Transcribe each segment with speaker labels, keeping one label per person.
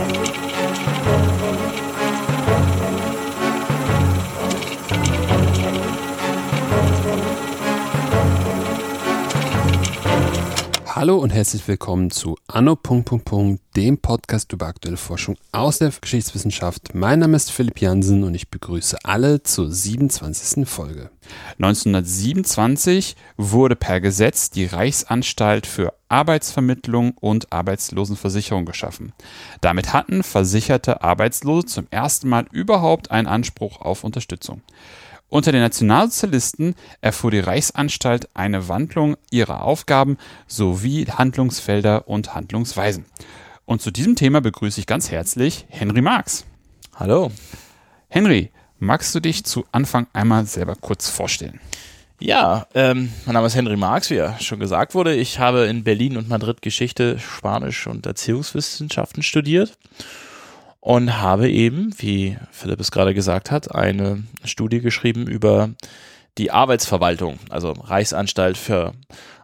Speaker 1: Thank you. Hallo und herzlich willkommen zu Anno. dem Podcast über aktuelle Forschung aus der Geschichtswissenschaft. Mein Name ist Philipp Jansen und ich begrüße alle zur 27. Folge.
Speaker 2: 1927 wurde per Gesetz die Reichsanstalt für Arbeitsvermittlung und Arbeitslosenversicherung geschaffen. Damit hatten versicherte Arbeitslose zum ersten Mal überhaupt einen Anspruch auf Unterstützung. Unter den Nationalsozialisten erfuhr die Reichsanstalt eine Wandlung ihrer Aufgaben sowie Handlungsfelder und Handlungsweisen. Und zu diesem Thema begrüße ich ganz herzlich Henry Marx.
Speaker 3: Hallo.
Speaker 2: Henry, magst du dich zu Anfang einmal selber kurz vorstellen?
Speaker 3: Ja, ähm, mein Name ist Henry Marx, wie ja schon gesagt wurde. Ich habe in Berlin und Madrid Geschichte, Spanisch und Erziehungswissenschaften studiert und habe eben, wie Philipp es gerade gesagt hat, eine Studie geschrieben über die Arbeitsverwaltung, also Reichsanstalt für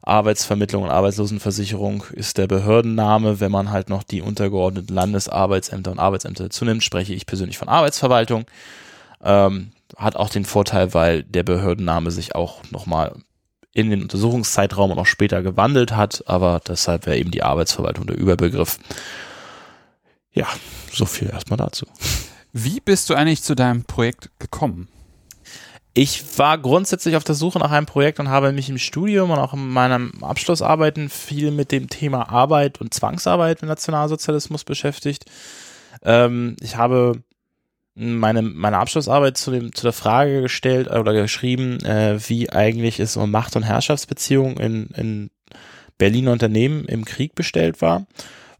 Speaker 3: Arbeitsvermittlung und Arbeitslosenversicherung ist der Behördenname. Wenn man halt noch die untergeordneten Landesarbeitsämter und Arbeitsämter dazu nimmt, spreche ich persönlich von Arbeitsverwaltung. Ähm, hat auch den Vorteil, weil der Behördenname sich auch nochmal in den Untersuchungszeitraum und auch später gewandelt hat, aber deshalb wäre eben die Arbeitsverwaltung der Überbegriff. Ja, so viel erstmal dazu.
Speaker 2: Wie bist du eigentlich zu deinem Projekt gekommen?
Speaker 3: Ich war grundsätzlich auf der Suche nach einem Projekt und habe mich im Studium und auch in meinem Abschlussarbeiten viel mit dem Thema Arbeit und Zwangsarbeit im Nationalsozialismus beschäftigt. Ähm, ich habe meine, meine Abschlussarbeit zu, dem, zu der Frage gestellt oder geschrieben, äh, wie eigentlich es um Macht- und Herrschaftsbeziehungen in, in Berliner Unternehmen im Krieg bestellt war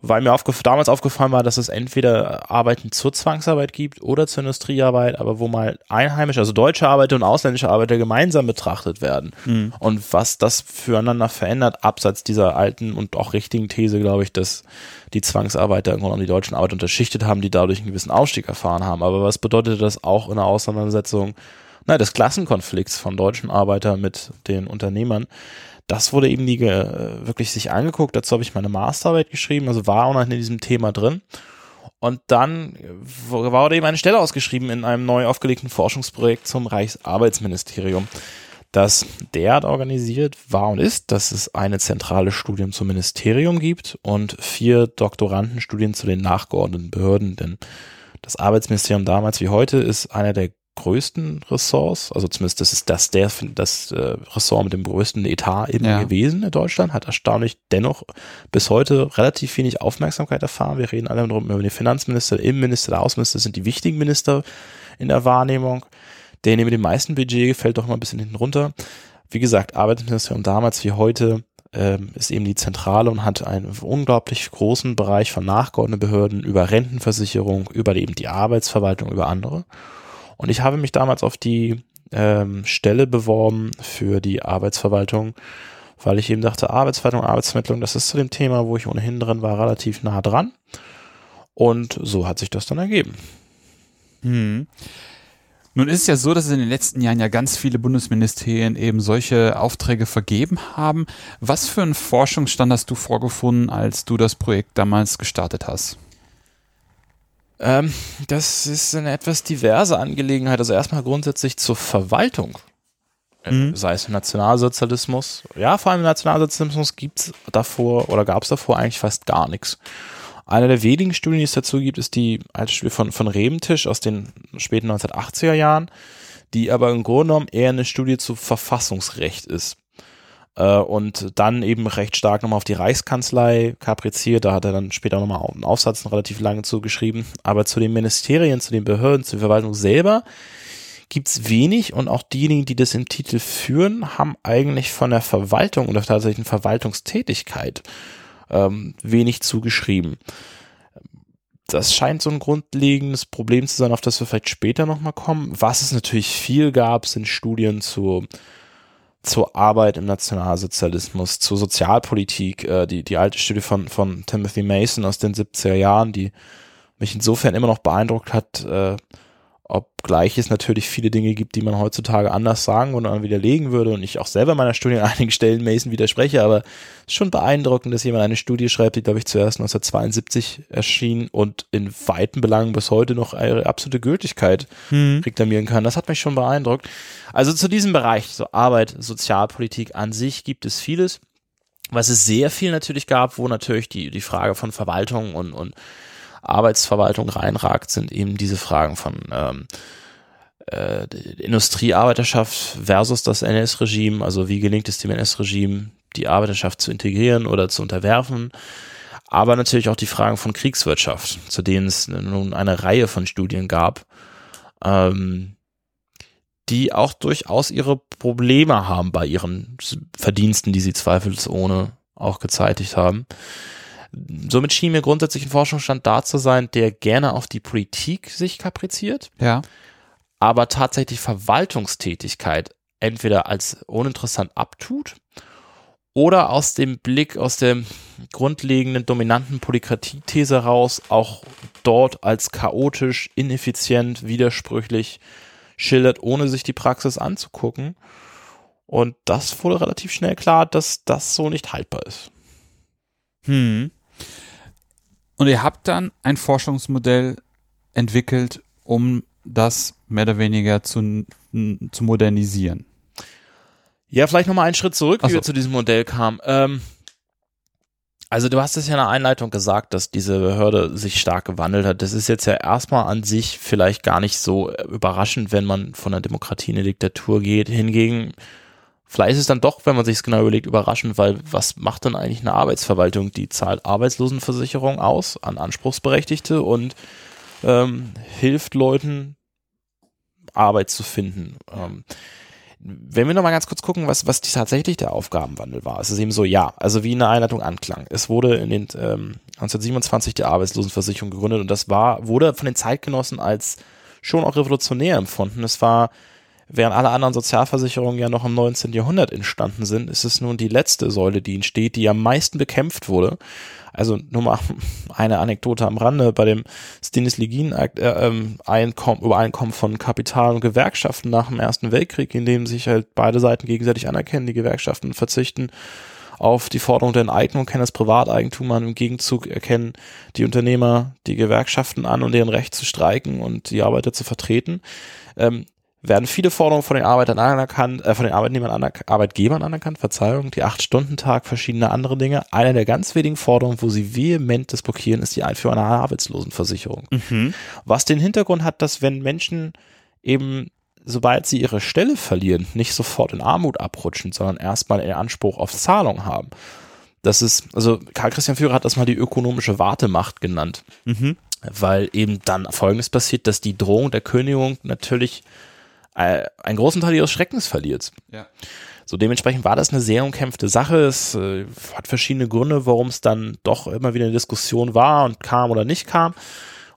Speaker 3: weil mir aufgef damals aufgefallen war, dass es entweder Arbeiten zur Zwangsarbeit gibt oder zur Industriearbeit, aber wo mal einheimische, also deutsche Arbeiter und ausländische Arbeiter gemeinsam betrachtet werden. Mhm. Und was das füreinander verändert, abseits dieser alten und auch richtigen These, glaube ich, dass die Zwangsarbeiter im Grunde die deutschen Arbeiter unterschichtet haben, die dadurch einen gewissen Ausstieg erfahren haben. Aber was bedeutet das auch in der Auseinandersetzung na, des Klassenkonflikts von deutschen Arbeitern mit den Unternehmern? Das wurde eben nie wirklich sich angeguckt. Dazu habe ich meine Masterarbeit geschrieben, also war auch noch in diesem Thema drin. Und dann wurde eben eine Stelle ausgeschrieben in einem neu aufgelegten Forschungsprojekt zum Reichsarbeitsministerium, das derart organisiert war und ist, dass es eine zentrale Studium zum Ministerium gibt und vier Doktorandenstudien zu den nachgeordneten Behörden. Denn das Arbeitsministerium damals wie heute ist einer der größten Ressorts, also zumindest das ist das der das äh, Ressort mit dem größten Etat eben ja. gewesen in Deutschland, hat erstaunlich dennoch bis heute relativ wenig Aufmerksamkeit erfahren. Wir reden alle über den Finanzminister, der Innenminister, der Außenminister sind die wichtigen Minister in der Wahrnehmung. Der mit dem meisten Budget fällt doch mal ein bisschen hinten runter. Wie gesagt, Arbeitsministerium damals wie heute ähm, ist eben die Zentrale und hat einen unglaublich großen Bereich von nachgeordneten Behörden über Rentenversicherung, über eben die Arbeitsverwaltung, über andere. Und ich habe mich damals auf die ähm, Stelle beworben für die Arbeitsverwaltung, weil ich eben dachte, Arbeitsverwaltung, Arbeitsvermittlung, das ist zu dem Thema, wo ich ohnehin drin war, relativ nah dran. Und so hat sich das dann ergeben.
Speaker 2: Hm. Nun ist es ja so, dass in den letzten Jahren ja ganz viele Bundesministerien eben solche Aufträge vergeben haben. Was für einen Forschungsstand hast du vorgefunden, als du das Projekt damals gestartet hast?
Speaker 3: Ähm, das ist eine etwas diverse Angelegenheit. Also erstmal grundsätzlich zur Verwaltung. Äh, mhm. Sei es im Nationalsozialismus. Ja, vor allem im Nationalsozialismus gibt es davor oder gab es davor eigentlich fast gar nichts. Eine der wenigen Studien, die es dazu gibt, ist die alte Studie von, von Rebentisch aus den späten 1980er Jahren, die aber im Grunde genommen eher eine Studie zu Verfassungsrecht ist. Äh, und dann eben recht stark nochmal auf die Reichskanzlei kapriziert. Da hat er dann später nochmal einen Aufsatz einen relativ lange zugeschrieben. Aber zu den Ministerien, zu den Behörden, zur Verwaltung selber gibt's wenig und auch diejenigen, die das im Titel führen, haben eigentlich von der Verwaltung oder tatsächlich Verwaltungstätigkeit ähm, wenig zugeschrieben. Das scheint so ein grundlegendes Problem zu sein, auf das wir vielleicht später nochmal kommen. Was es natürlich viel gab, sind Studien zu zur Arbeit im Nationalsozialismus, zur Sozialpolitik, äh, die, die alte Studie von, von Timothy Mason aus den 70er Jahren, die mich insofern immer noch beeindruckt hat, äh, Obgleich es natürlich viele Dinge gibt, die man heutzutage anders sagen oder widerlegen würde und ich auch selber meiner Studie an einigen Stellen Mason widerspreche, aber es ist schon beeindruckend, dass jemand eine Studie schreibt, die glaube ich zuerst 1972 erschien und in weiten Belangen bis heute noch eine absolute Gültigkeit hm. reklamieren kann. Das hat mich schon beeindruckt. Also zu diesem Bereich, so Arbeit, Sozialpolitik an sich gibt es vieles. Was es sehr viel natürlich gab, wo natürlich die, die Frage von Verwaltung und, und Arbeitsverwaltung reinragt, sind eben diese Fragen von ähm, äh, Industriearbeiterschaft versus das NS-Regime. Also wie gelingt es dem NS-Regime, die Arbeiterschaft zu integrieren oder zu unterwerfen? Aber natürlich auch die Fragen von Kriegswirtschaft, zu denen es nun eine Reihe von Studien gab, ähm, die auch durchaus ihre Probleme haben bei ihren Verdiensten, die sie zweifelsohne auch gezeitigt haben. Somit schien mir grundsätzlich ein Forschungsstand da zu sein, der gerne auf die Politik sich kapriziert.
Speaker 2: Ja.
Speaker 3: Aber tatsächlich Verwaltungstätigkeit entweder als uninteressant abtut oder aus dem Blick, aus der grundlegenden dominanten Polykratie-These heraus auch dort als chaotisch, ineffizient, widersprüchlich schildert, ohne sich die Praxis anzugucken. Und das wurde relativ schnell klar, dass das so nicht haltbar ist.
Speaker 2: Hm. Und ihr habt dann ein Forschungsmodell entwickelt, um das mehr oder weniger zu, zu modernisieren.
Speaker 3: Ja, vielleicht nochmal einen Schritt zurück, wie so. wir zu diesem Modell kamen. Ähm, also du hast es ja in der Einleitung gesagt, dass diese Behörde sich stark gewandelt hat. Das ist jetzt ja erstmal an sich vielleicht gar nicht so überraschend, wenn man von einer Demokratie in eine Diktatur geht. Hingegen Vielleicht ist es dann doch, wenn man sich es genau überlegt, überraschend, weil was macht denn eigentlich eine Arbeitsverwaltung? Die zahlt Arbeitslosenversicherung aus an Anspruchsberechtigte und ähm, hilft Leuten, Arbeit zu finden. Ähm, wenn wir nochmal ganz kurz gucken, was, was tatsächlich der Aufgabenwandel war. Es ist eben so, ja, also wie in der Einleitung anklang. Es wurde in den ähm, 1927 die Arbeitslosenversicherung gegründet und das war, wurde von den Zeitgenossen als schon auch revolutionär empfunden. Es war Während alle anderen Sozialversicherungen ja noch im 19. Jahrhundert entstanden sind, ist es nun die letzte Säule, die entsteht, die am meisten bekämpft wurde. Also nur mal eine Anekdote am Rande bei dem Stinis Ligin äh, ähm, von Kapital und Gewerkschaften nach dem Ersten Weltkrieg, in dem sich halt beide Seiten gegenseitig anerkennen, die Gewerkschaften verzichten auf die Forderung der Enteignung, kennen das Privateigentum an. Im Gegenzug erkennen die Unternehmer die Gewerkschaften an und deren Recht zu streiken und die Arbeiter zu vertreten. Ähm, werden viele Forderungen von den Arbeitern anerkannt, äh, von den Arbeitnehmern anerk Arbeitgebern anerkannt, Verzeihung, die Acht-Stunden-Tag, verschiedene andere Dinge. Eine der ganz wenigen Forderungen, wo sie vehement das blockieren, ist die Einführung einer Arbeitslosenversicherung. Mhm. Was den Hintergrund hat, dass wenn Menschen eben, sobald sie ihre Stelle verlieren, nicht sofort in Armut abrutschen, sondern erstmal einen Anspruch auf Zahlung haben. Das ist, also Karl Christian Führer hat das mal die ökonomische Wartemacht genannt. Mhm. Weil eben dann Folgendes passiert, dass die Drohung der Kündigung natürlich äh, einen großen Teil ihres Schreckens verliert. Ja. So dementsprechend war das eine sehr umkämpfte Sache. Es äh, hat verschiedene Gründe, warum es dann doch immer wieder eine Diskussion war und kam oder nicht kam.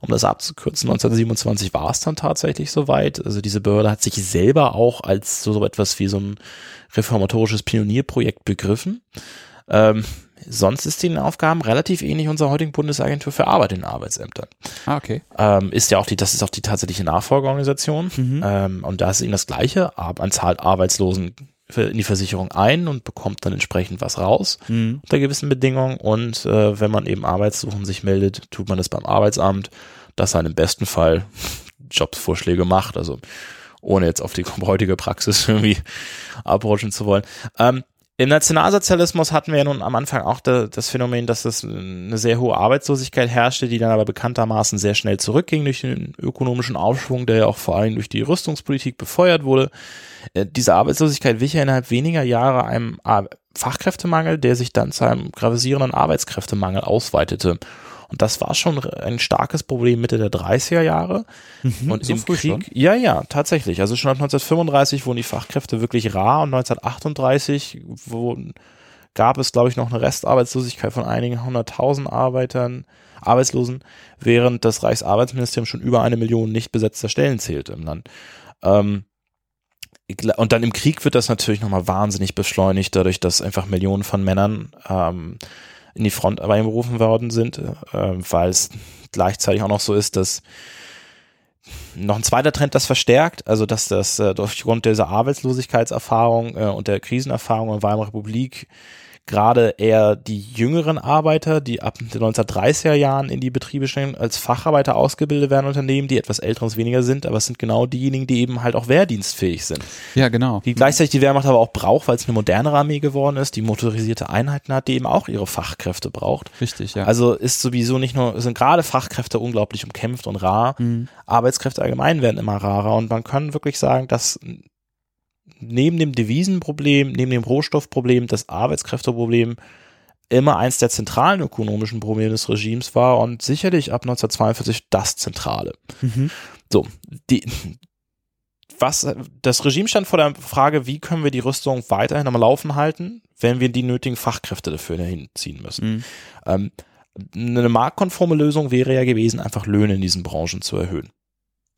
Speaker 3: Um das abzukürzen, 1927 war es dann tatsächlich soweit. Also diese Behörde hat sich selber auch als so, so etwas wie so ein reformatorisches Pionierprojekt begriffen. Ähm, sonst ist den Aufgaben relativ ähnlich unserer heutigen Bundesagentur für Arbeit in Arbeitsämtern.
Speaker 2: Ah, okay.
Speaker 3: Ähm, ist ja auch die, das ist auch die tatsächliche Nachfolgeorganisation. Mhm. Ähm, und da ist eben das Gleiche. Man zahlt Arbeitslosen in die Versicherung ein und bekommt dann entsprechend was raus mhm. unter gewissen Bedingungen. Und äh, wenn man eben Arbeitssuchen sich meldet, tut man das beim Arbeitsamt, das dann im besten Fall Jobsvorschläge macht. Also ohne jetzt auf die heutige Praxis irgendwie abrutschen zu wollen. Ähm, im Nationalsozialismus hatten wir ja nun am Anfang auch das Phänomen, dass es eine sehr hohe Arbeitslosigkeit herrschte, die dann aber bekanntermaßen sehr schnell zurückging durch den ökonomischen Aufschwung, der ja auch vor allem durch die Rüstungspolitik befeuert wurde. Äh, diese Arbeitslosigkeit wich ja innerhalb weniger Jahre einem Fachkräftemangel, der sich dann zu einem gravisierenden Arbeitskräftemangel ausweitete. Und das war schon ein starkes Problem Mitte der 30er Jahre. Mhm, und so im Krieg, schon? ja, ja, tatsächlich. Also schon ab 1935 wurden die Fachkräfte wirklich rar und 1938 wurden, gab es, glaube ich, noch eine Restarbeitslosigkeit von einigen hunderttausend Arbeitern, Arbeitslosen, während das Reichsarbeitsministerium schon über eine Million nicht besetzter Stellen zählte im Land. Ähm, und dann im Krieg wird das natürlich nochmal wahnsinnig beschleunigt, dadurch, dass einfach Millionen von Männern ähm, in die Front einberufen worden sind, äh, weil es gleichzeitig auch noch so ist, dass noch ein zweiter Trend, das verstärkt, also dass das äh, aufgrund dieser Arbeitslosigkeitserfahrung äh, und der Krisenerfahrung in Weimarer Republik gerade eher die jüngeren Arbeiter, die ab den 1930er Jahren in die Betriebe stehen, als Facharbeiter ausgebildet werden Unternehmen, die etwas älter und weniger sind, aber es sind genau diejenigen, die eben halt auch wehrdienstfähig sind.
Speaker 2: Ja, genau.
Speaker 3: Die gleichzeitig die Wehrmacht aber auch braucht, weil es eine modernere Armee geworden ist, die motorisierte Einheiten hat, die eben auch ihre Fachkräfte braucht.
Speaker 2: Richtig, ja.
Speaker 3: Also ist sowieso nicht nur, sind gerade Fachkräfte unglaublich umkämpft und rar.
Speaker 2: Mhm.
Speaker 3: Arbeitskräfte allgemein werden immer rarer und man kann wirklich sagen, dass neben dem Devisenproblem, neben dem Rohstoffproblem, das Arbeitskräfteproblem immer eins der zentralen ökonomischen Probleme des Regimes war und sicherlich ab 1942 das zentrale.
Speaker 2: Mhm.
Speaker 3: So, die, was, das Regime stand vor der Frage, wie können wir die Rüstung weiterhin am Laufen halten, wenn wir die nötigen Fachkräfte dafür hinziehen müssen.
Speaker 2: Mhm.
Speaker 3: Ähm, eine marktkonforme Lösung wäre ja gewesen, einfach Löhne in diesen Branchen zu erhöhen.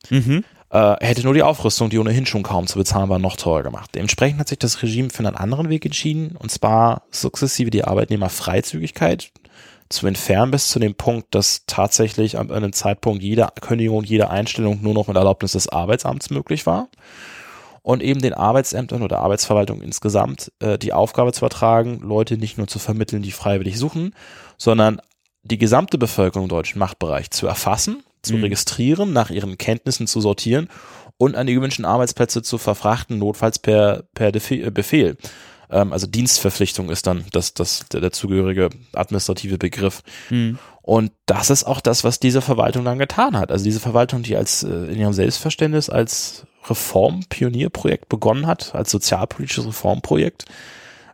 Speaker 2: Mhm.
Speaker 3: Äh, hätte nur die Aufrüstung, die ohnehin schon kaum zu bezahlen war, noch teurer gemacht. Dementsprechend hat sich das Regime für einen anderen Weg entschieden, und zwar sukzessive die Arbeitnehmerfreizügigkeit zu entfernen bis zu dem Punkt, dass tatsächlich an einem Zeitpunkt jede Kündigung, jede Einstellung nur noch mit Erlaubnis des Arbeitsamts möglich war und eben den Arbeitsämtern oder Arbeitsverwaltung insgesamt äh, die Aufgabe zu übertragen, Leute nicht nur zu vermitteln, die freiwillig suchen, sondern die gesamte Bevölkerung im deutschen Machtbereich zu erfassen, zu
Speaker 2: Mhm.
Speaker 3: registrieren, nach ihren Kenntnissen zu sortieren und an die gewünschten Arbeitsplätze zu verfrachten, notfalls per, per äh, Befehl. Ähm, also Dienstverpflichtung ist dann das, das, der dazugehörige administrative Begriff.
Speaker 2: Mhm.
Speaker 3: Und das ist auch das, was diese Verwaltung dann getan hat. Also diese Verwaltung, die als äh, in ihrem Selbstverständnis als Reformpionierprojekt begonnen hat, als sozialpolitisches Reformprojekt,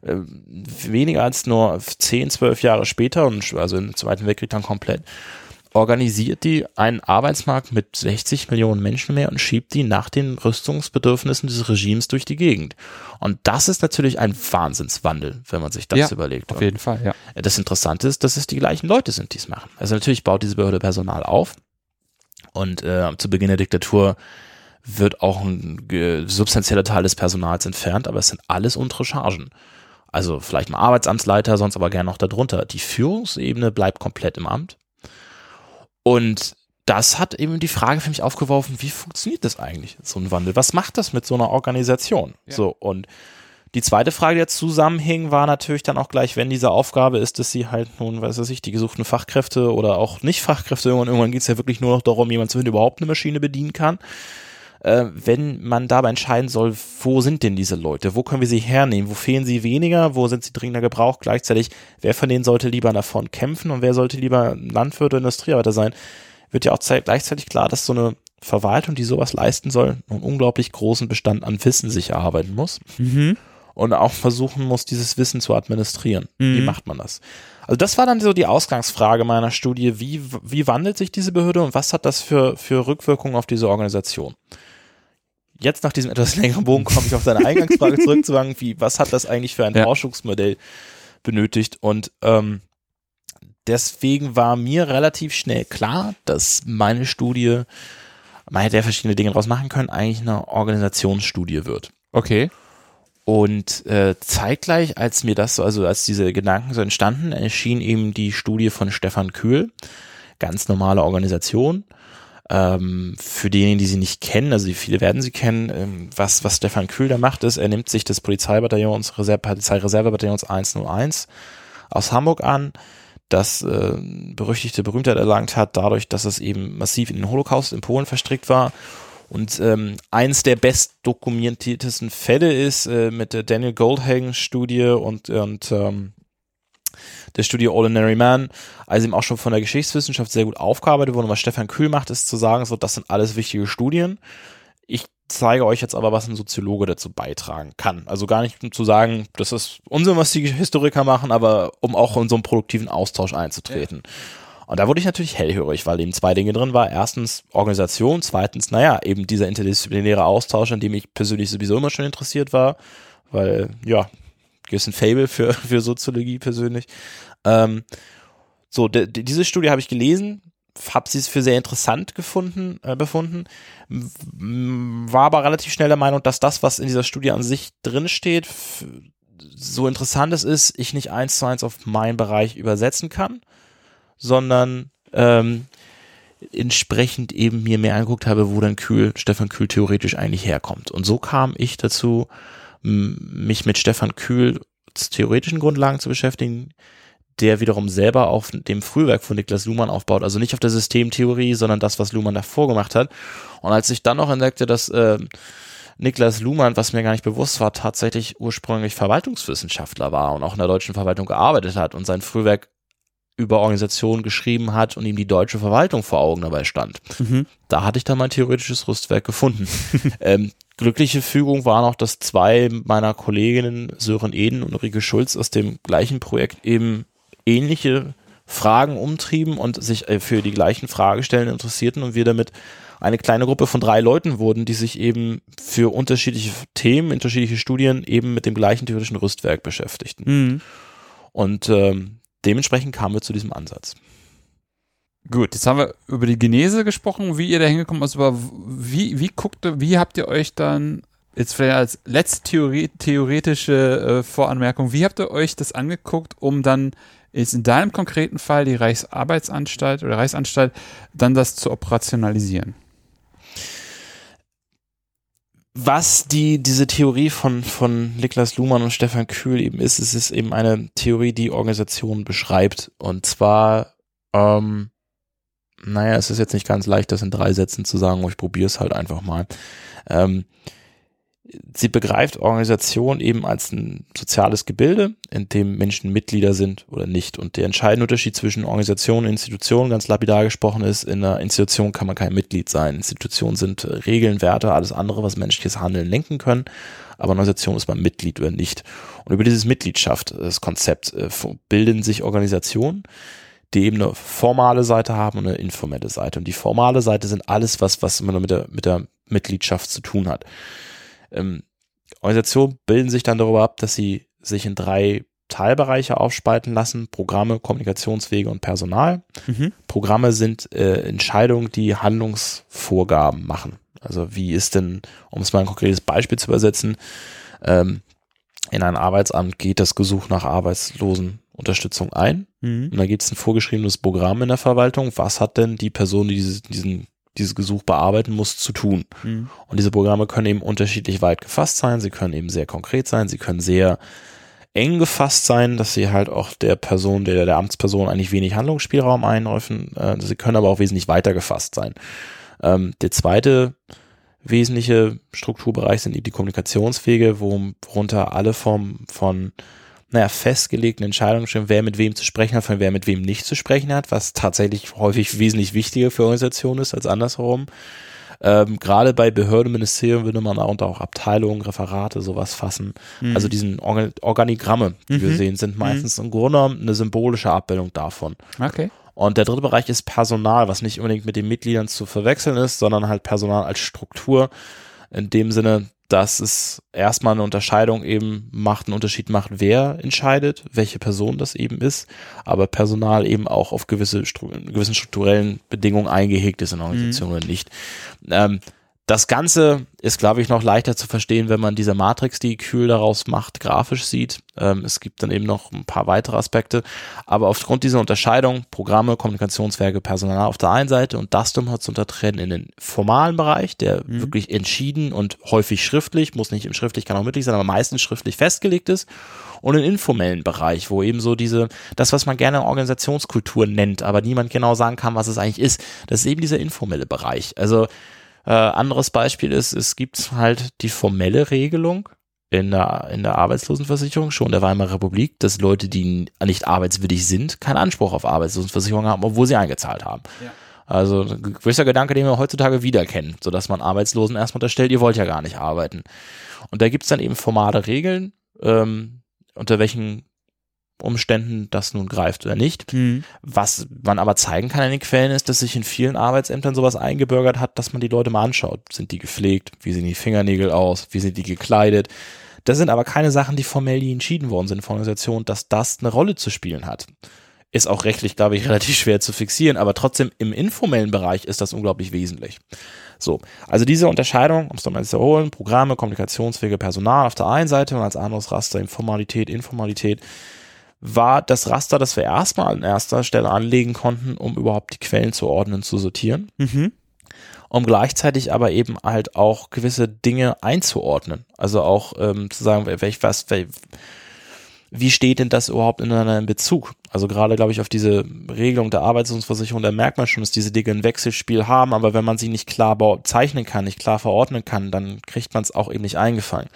Speaker 3: äh, weniger als nur 10, 12 Jahre später und also im Zweiten Weltkrieg dann komplett, organisiert die einen Arbeitsmarkt mit 60 Millionen Menschen mehr und schiebt die nach den Rüstungsbedürfnissen des Regimes durch die Gegend. Und das ist natürlich ein Wahnsinnswandel, wenn man sich das
Speaker 2: Ja,
Speaker 3: überlegt.
Speaker 2: Auf jeden Fall, ja.
Speaker 3: Das Interessante ist, dass es die gleichen Leute sind, die es machen. Also natürlich baut diese Behörde Personal auf und äh, zu Beginn der Diktatur wird auch ein äh, substanzieller Teil des Personals entfernt, aber es sind alles untere Chargen. Also vielleicht mal Arbeitsamtsleiter, sonst aber gerne noch darunter. Die Führungsebene bleibt komplett im Amt. Und das hat eben die Frage für mich aufgeworfen, wie funktioniert das eigentlich, so ein Wandel? Was macht das mit so einer Organisation?
Speaker 2: Ja.
Speaker 3: So, und die zweite Frage, die jetzt zusammenhing, war natürlich dann auch gleich, wenn diese Aufgabe ist, dass sie halt nun, weiß ich, die gesuchten Fachkräfte oder auch nicht Fachkräfte, irgendwann, irgendwann geht es ja wirklich nur noch darum, jemand zu finden, überhaupt eine Maschine bedienen kann. Äh, wenn man dabei entscheiden soll, wo sind denn diese Leute? Wo können wir sie hernehmen? Wo fehlen sie weniger? Wo sind sie dringender gebraucht? Gleichzeitig, wer von denen sollte lieber davon kämpfen und wer sollte lieber Landwirt oder Industriearbeiter sein? Wird ja auch zei- gleichzeitig klar, dass so eine Verwaltung, die sowas leisten soll, einen unglaublich großen Bestand an Wissen sich erarbeiten muss
Speaker 2: Mhm.
Speaker 3: und auch versuchen muss, dieses Wissen zu administrieren. Wie
Speaker 2: Mhm.
Speaker 3: macht man das? Also das war dann so die Ausgangsfrage meiner Studie. Wie, wie wandelt sich diese Behörde und was hat das für, für Rückwirkungen auf diese Organisation? Jetzt nach diesem etwas längeren Bogen komme ich auf deine Eingangsfrage zurück zu sagen, wie, was hat das eigentlich für ein
Speaker 2: Ja.
Speaker 3: Forschungsmodell benötigt? Und ähm, deswegen war mir relativ schnell klar, dass meine Studie, man hätte ja verschiedene Dinge daraus machen können, eigentlich eine Organisationsstudie wird.
Speaker 2: Okay.
Speaker 3: Und äh, zeitgleich, als mir das so, also als diese Gedanken so entstanden, erschien eben die Studie von Stefan Kühl, ganz normale Organisation. Ähm, für diejenigen, die sie nicht kennen, also viele werden sie kennen, ähm, was, was Stefan Kühl da macht, ist, er nimmt sich das Polizeibataillons, Reserve, Polizeireservebataillons 101 aus Hamburg an, das äh, berüchtigte Berühmtheit erlangt hat, dadurch, dass es eben massiv in den Holocaust in Polen verstrickt war. Und ähm, eins der best dokumentiertesten Fälle ist äh, mit der Daniel Goldhagen-Studie und, und ähm, der Studie Ordinary Man, also eben auch schon von der Geschichtswissenschaft sehr gut aufgearbeitet wurde. Und was Stefan Kühl macht, ist zu sagen, so, das sind alles wichtige Studien. Ich zeige euch jetzt aber, was ein Soziologe dazu beitragen kann. Also gar nicht um zu sagen, das ist Unsinn, was die Historiker machen, aber um auch in so einen produktiven Austausch einzutreten. Und da wurde ich natürlich hellhörig, weil eben zwei Dinge drin war. Erstens Organisation, zweitens, naja, eben dieser interdisziplinäre Austausch, an dem ich persönlich sowieso immer schon interessiert war, weil, ja, gewissen Fable für, für Soziologie persönlich. Ähm, so, de, de, diese Studie habe ich gelesen, habe sie für sehr interessant gefunden, äh, befunden, war aber relativ schnell der Meinung, dass das, was in dieser Studie an sich drinsteht, so interessant es ist, ich nicht eins zu eins auf meinen Bereich übersetzen kann, sondern ähm, entsprechend eben mir mehr angeguckt habe, wo dann Kühl, Stefan Kühl theoretisch eigentlich herkommt. Und so kam ich dazu, mich mit Stefan Kühl theoretischen Grundlagen zu beschäftigen, der wiederum selber auf dem Frühwerk von Niklas Luhmann aufbaut, also nicht auf der Systemtheorie, sondern das, was Luhmann davor gemacht hat. Und als ich dann noch entdeckte, dass äh, Niklas Luhmann, was mir gar nicht bewusst war, tatsächlich ursprünglich Verwaltungswissenschaftler war und auch in der deutschen Verwaltung gearbeitet hat und sein Frühwerk über Organisationen geschrieben hat und ihm die deutsche Verwaltung vor Augen dabei stand. Mhm. Da hatte ich dann mein theoretisches Rüstwerk gefunden. ähm, glückliche Fügung war noch, dass zwei meiner Kolleginnen, Sören Eden und Ulrike Schulz, aus dem gleichen Projekt eben ähnliche Fragen umtrieben und sich äh, für die gleichen Fragestellen interessierten und wir damit eine kleine Gruppe von drei Leuten wurden, die sich eben für unterschiedliche Themen, unterschiedliche Studien eben mit dem gleichen theoretischen Rüstwerk beschäftigten. Mhm. Und ähm, dementsprechend kamen wir zu diesem Ansatz.
Speaker 2: Gut, jetzt haben wir über die Genese gesprochen, wie ihr da hingekommen seid, aber wie, wie guckt, wie habt ihr euch dann, jetzt vielleicht als letzte Theorie, theoretische äh, Voranmerkung, wie habt ihr euch das angeguckt, um dann jetzt in deinem konkreten Fall die Reichsarbeitsanstalt oder Reichsanstalt dann das zu operationalisieren?
Speaker 3: was die, diese Theorie von, von Niklas Luhmann und Stefan Kühl eben ist, es ist eben eine Theorie, die Organisation beschreibt. Und zwar, ähm, naja, es ist jetzt nicht ganz leicht, das in drei Sätzen zu sagen, aber ich probiere es halt einfach mal. Ähm, sie begreift Organisation eben als ein soziales Gebilde, in dem Menschen Mitglieder sind oder nicht. Und der entscheidende Unterschied zwischen Organisation und Institution, ganz lapidar gesprochen, ist, in einer Institution kann man kein Mitglied sein. Institutionen sind Regeln, Werte, alles andere, was menschliches Handeln lenken können. Aber eine Organisation ist man Mitglied oder nicht. Und über dieses Mitgliedschaft, das Konzept, äh, bilden sich Organisationen, die eben eine formale Seite haben und eine informelle Seite. Und die formale Seite sind alles, was, was man mit der, mit der Mitgliedschaft zu tun hat. Ähm, Organisationen bilden sich dann darüber ab, dass sie sich in drei Teilbereiche aufspalten lassen. Programme, Kommunikationswege und Personal. Mhm. Programme sind äh, Entscheidungen, die Handlungsvorgaben machen. Also wie ist denn, um es mal ein konkretes Beispiel zu übersetzen, ähm, in ein Arbeitsamt geht das Gesuch nach Arbeitslosenunterstützung ein. Mhm. Und da gibt es ein vorgeschriebenes Programm in der Verwaltung. Was hat denn die Person, die diese, diesen dieses Gesuch bearbeiten muss, zu tun. Mhm. Und diese Programme können eben unterschiedlich weit gefasst sein, sie können eben sehr konkret sein, sie können sehr eng gefasst sein, dass sie halt auch der Person, der, der Amtsperson eigentlich wenig Handlungsspielraum einräufen. Äh, sie können aber auch wesentlich weiter gefasst sein. Ähm, der zweite wesentliche Strukturbereich sind eben die Kommunikationswege, worunter alle Formen von naja, festgelegten Entscheidungen wer mit wem zu sprechen hat, von wer mit wem nicht zu sprechen hat, was tatsächlich häufig wesentlich wichtiger für Organisationen ist als andersherum. Ähm, Gerade bei Behörden, Ministerien würde man auch, auch Abteilungen, Referate, sowas fassen. Mhm. Also diesen Organ Organigramme, die mhm. wir sehen, sind mhm. meistens mhm. im Grunde eine symbolische Abbildung davon.
Speaker 2: Okay.
Speaker 3: Und der dritte Bereich ist Personal, was nicht unbedingt mit den Mitgliedern zu verwechseln ist, sondern halt Personal als Struktur. In dem Sinne, dass es erstmal eine Unterscheidung eben macht, einen Unterschied macht, wer entscheidet, welche Person das eben ist, aber Personal eben auch auf gewisse gewissen strukturellen Bedingungen eingehegt ist in Organisationen mhm. oder nicht. Ähm, das Ganze ist, glaube ich, noch leichter zu verstehen, wenn man diese Matrix, die Kühl daraus macht, grafisch sieht. Ähm, es gibt dann eben noch ein paar weitere Aspekte. Aber aufgrund dieser Unterscheidung, Programme, Kommunikationswerke, Personal auf der einen Seite und das dann zu untertrennen in den formalen Bereich, der mhm. wirklich entschieden und häufig schriftlich, muss nicht im schriftlich, kann auch mündlich sein, aber meistens schriftlich festgelegt ist. Und den informellen Bereich, wo eben so diese, das, was man gerne Organisationskultur nennt, aber niemand genau sagen kann, was es eigentlich ist, das ist eben dieser informelle Bereich. Also äh, anderes Beispiel ist, es gibt halt die formelle Regelung in der, in der Arbeitslosenversicherung schon der Weimarer Republik, dass Leute, die nicht arbeitswillig sind, keinen Anspruch auf Arbeitslosenversicherung haben, obwohl sie eingezahlt haben. Ja. Also ein gewisser Gedanke, den wir heutzutage wieder kennen, sodass man Arbeitslosen erstmal unterstellt, ihr wollt ja gar nicht arbeiten. Und da gibt's dann eben formale Regeln, ähm, unter welchen Umständen das nun greift oder nicht. Mhm. Was man aber zeigen kann in den Quellen ist, dass sich in vielen Arbeitsämtern sowas eingebürgert hat, dass man die Leute mal anschaut. Sind die gepflegt? Wie sehen die Fingernägel aus? Wie sind die gekleidet? Das sind aber keine Sachen, die formell nie entschieden worden sind von Organisationen, dass das eine Rolle zu spielen hat. Ist auch rechtlich, glaube ich, relativ schwer zu fixieren, aber trotzdem im informellen Bereich ist das unglaublich wesentlich. So, also diese Unterscheidung, um es nochmal zu erholen, Programme, Kommunikationswege, Personal auf der einen Seite und als anderes Raster Informalität, Informalität, war das Raster, das wir erstmal an erster Stelle anlegen konnten, um überhaupt die Quellen zu ordnen, zu sortieren.
Speaker 2: Mhm.
Speaker 3: um gleichzeitig aber eben halt auch gewisse Dinge einzuordnen. Also auch ähm, zu sagen, welch, was, welch, wie steht denn das überhaupt ineinander in Bezug? Also gerade, glaube ich, auf diese Regelung der Arbeitslosenversicherung, da merkt man schon, dass diese Dinge ein Wechselspiel haben, aber wenn man sie nicht klar zeichnen kann, nicht klar verordnen kann, dann kriegt man es auch eben nicht eingefangen.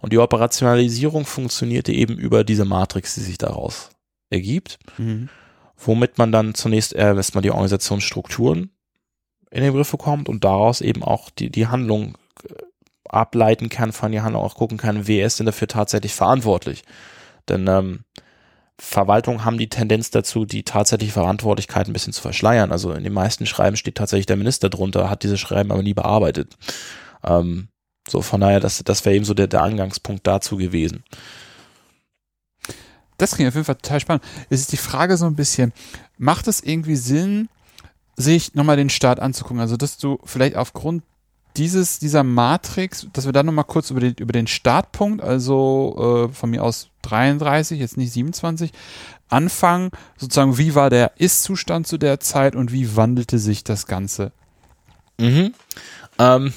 Speaker 3: Und die Operationalisierung funktionierte eben über diese Matrix, die sich daraus ergibt,
Speaker 2: Mhm.
Speaker 3: womit man dann zunächst erstmal die Organisationsstrukturen in den Griff bekommt und daraus eben auch die, die Handlung äh, ableiten kann, von die Handlung auch gucken kann, wer ist denn dafür tatsächlich verantwortlich. Denn ähm, Verwaltungen haben die Tendenz dazu, die tatsächliche Verantwortlichkeit ein bisschen zu verschleiern. Also in den meisten Schreiben steht tatsächlich der Minister drunter, hat diese Schreiben aber nie bearbeitet. Ähm, so, von daher, das, das wäre eben so der, der Angangspunkt dazu gewesen.
Speaker 2: Das klingt auf jeden Fall total spannend. Es ist die Frage so ein bisschen, macht es irgendwie Sinn, sich nochmal den Start anzugucken? Also, dass du vielleicht aufgrund dieses, dieser Matrix, dass wir dann nochmal kurz über den, über den Startpunkt, also äh, von mir aus 33, jetzt nicht 27, anfangen, sozusagen, wie war der Ist-Zustand zu der Zeit und wie wandelte sich das Ganze?
Speaker 3: Mhm. Ähm,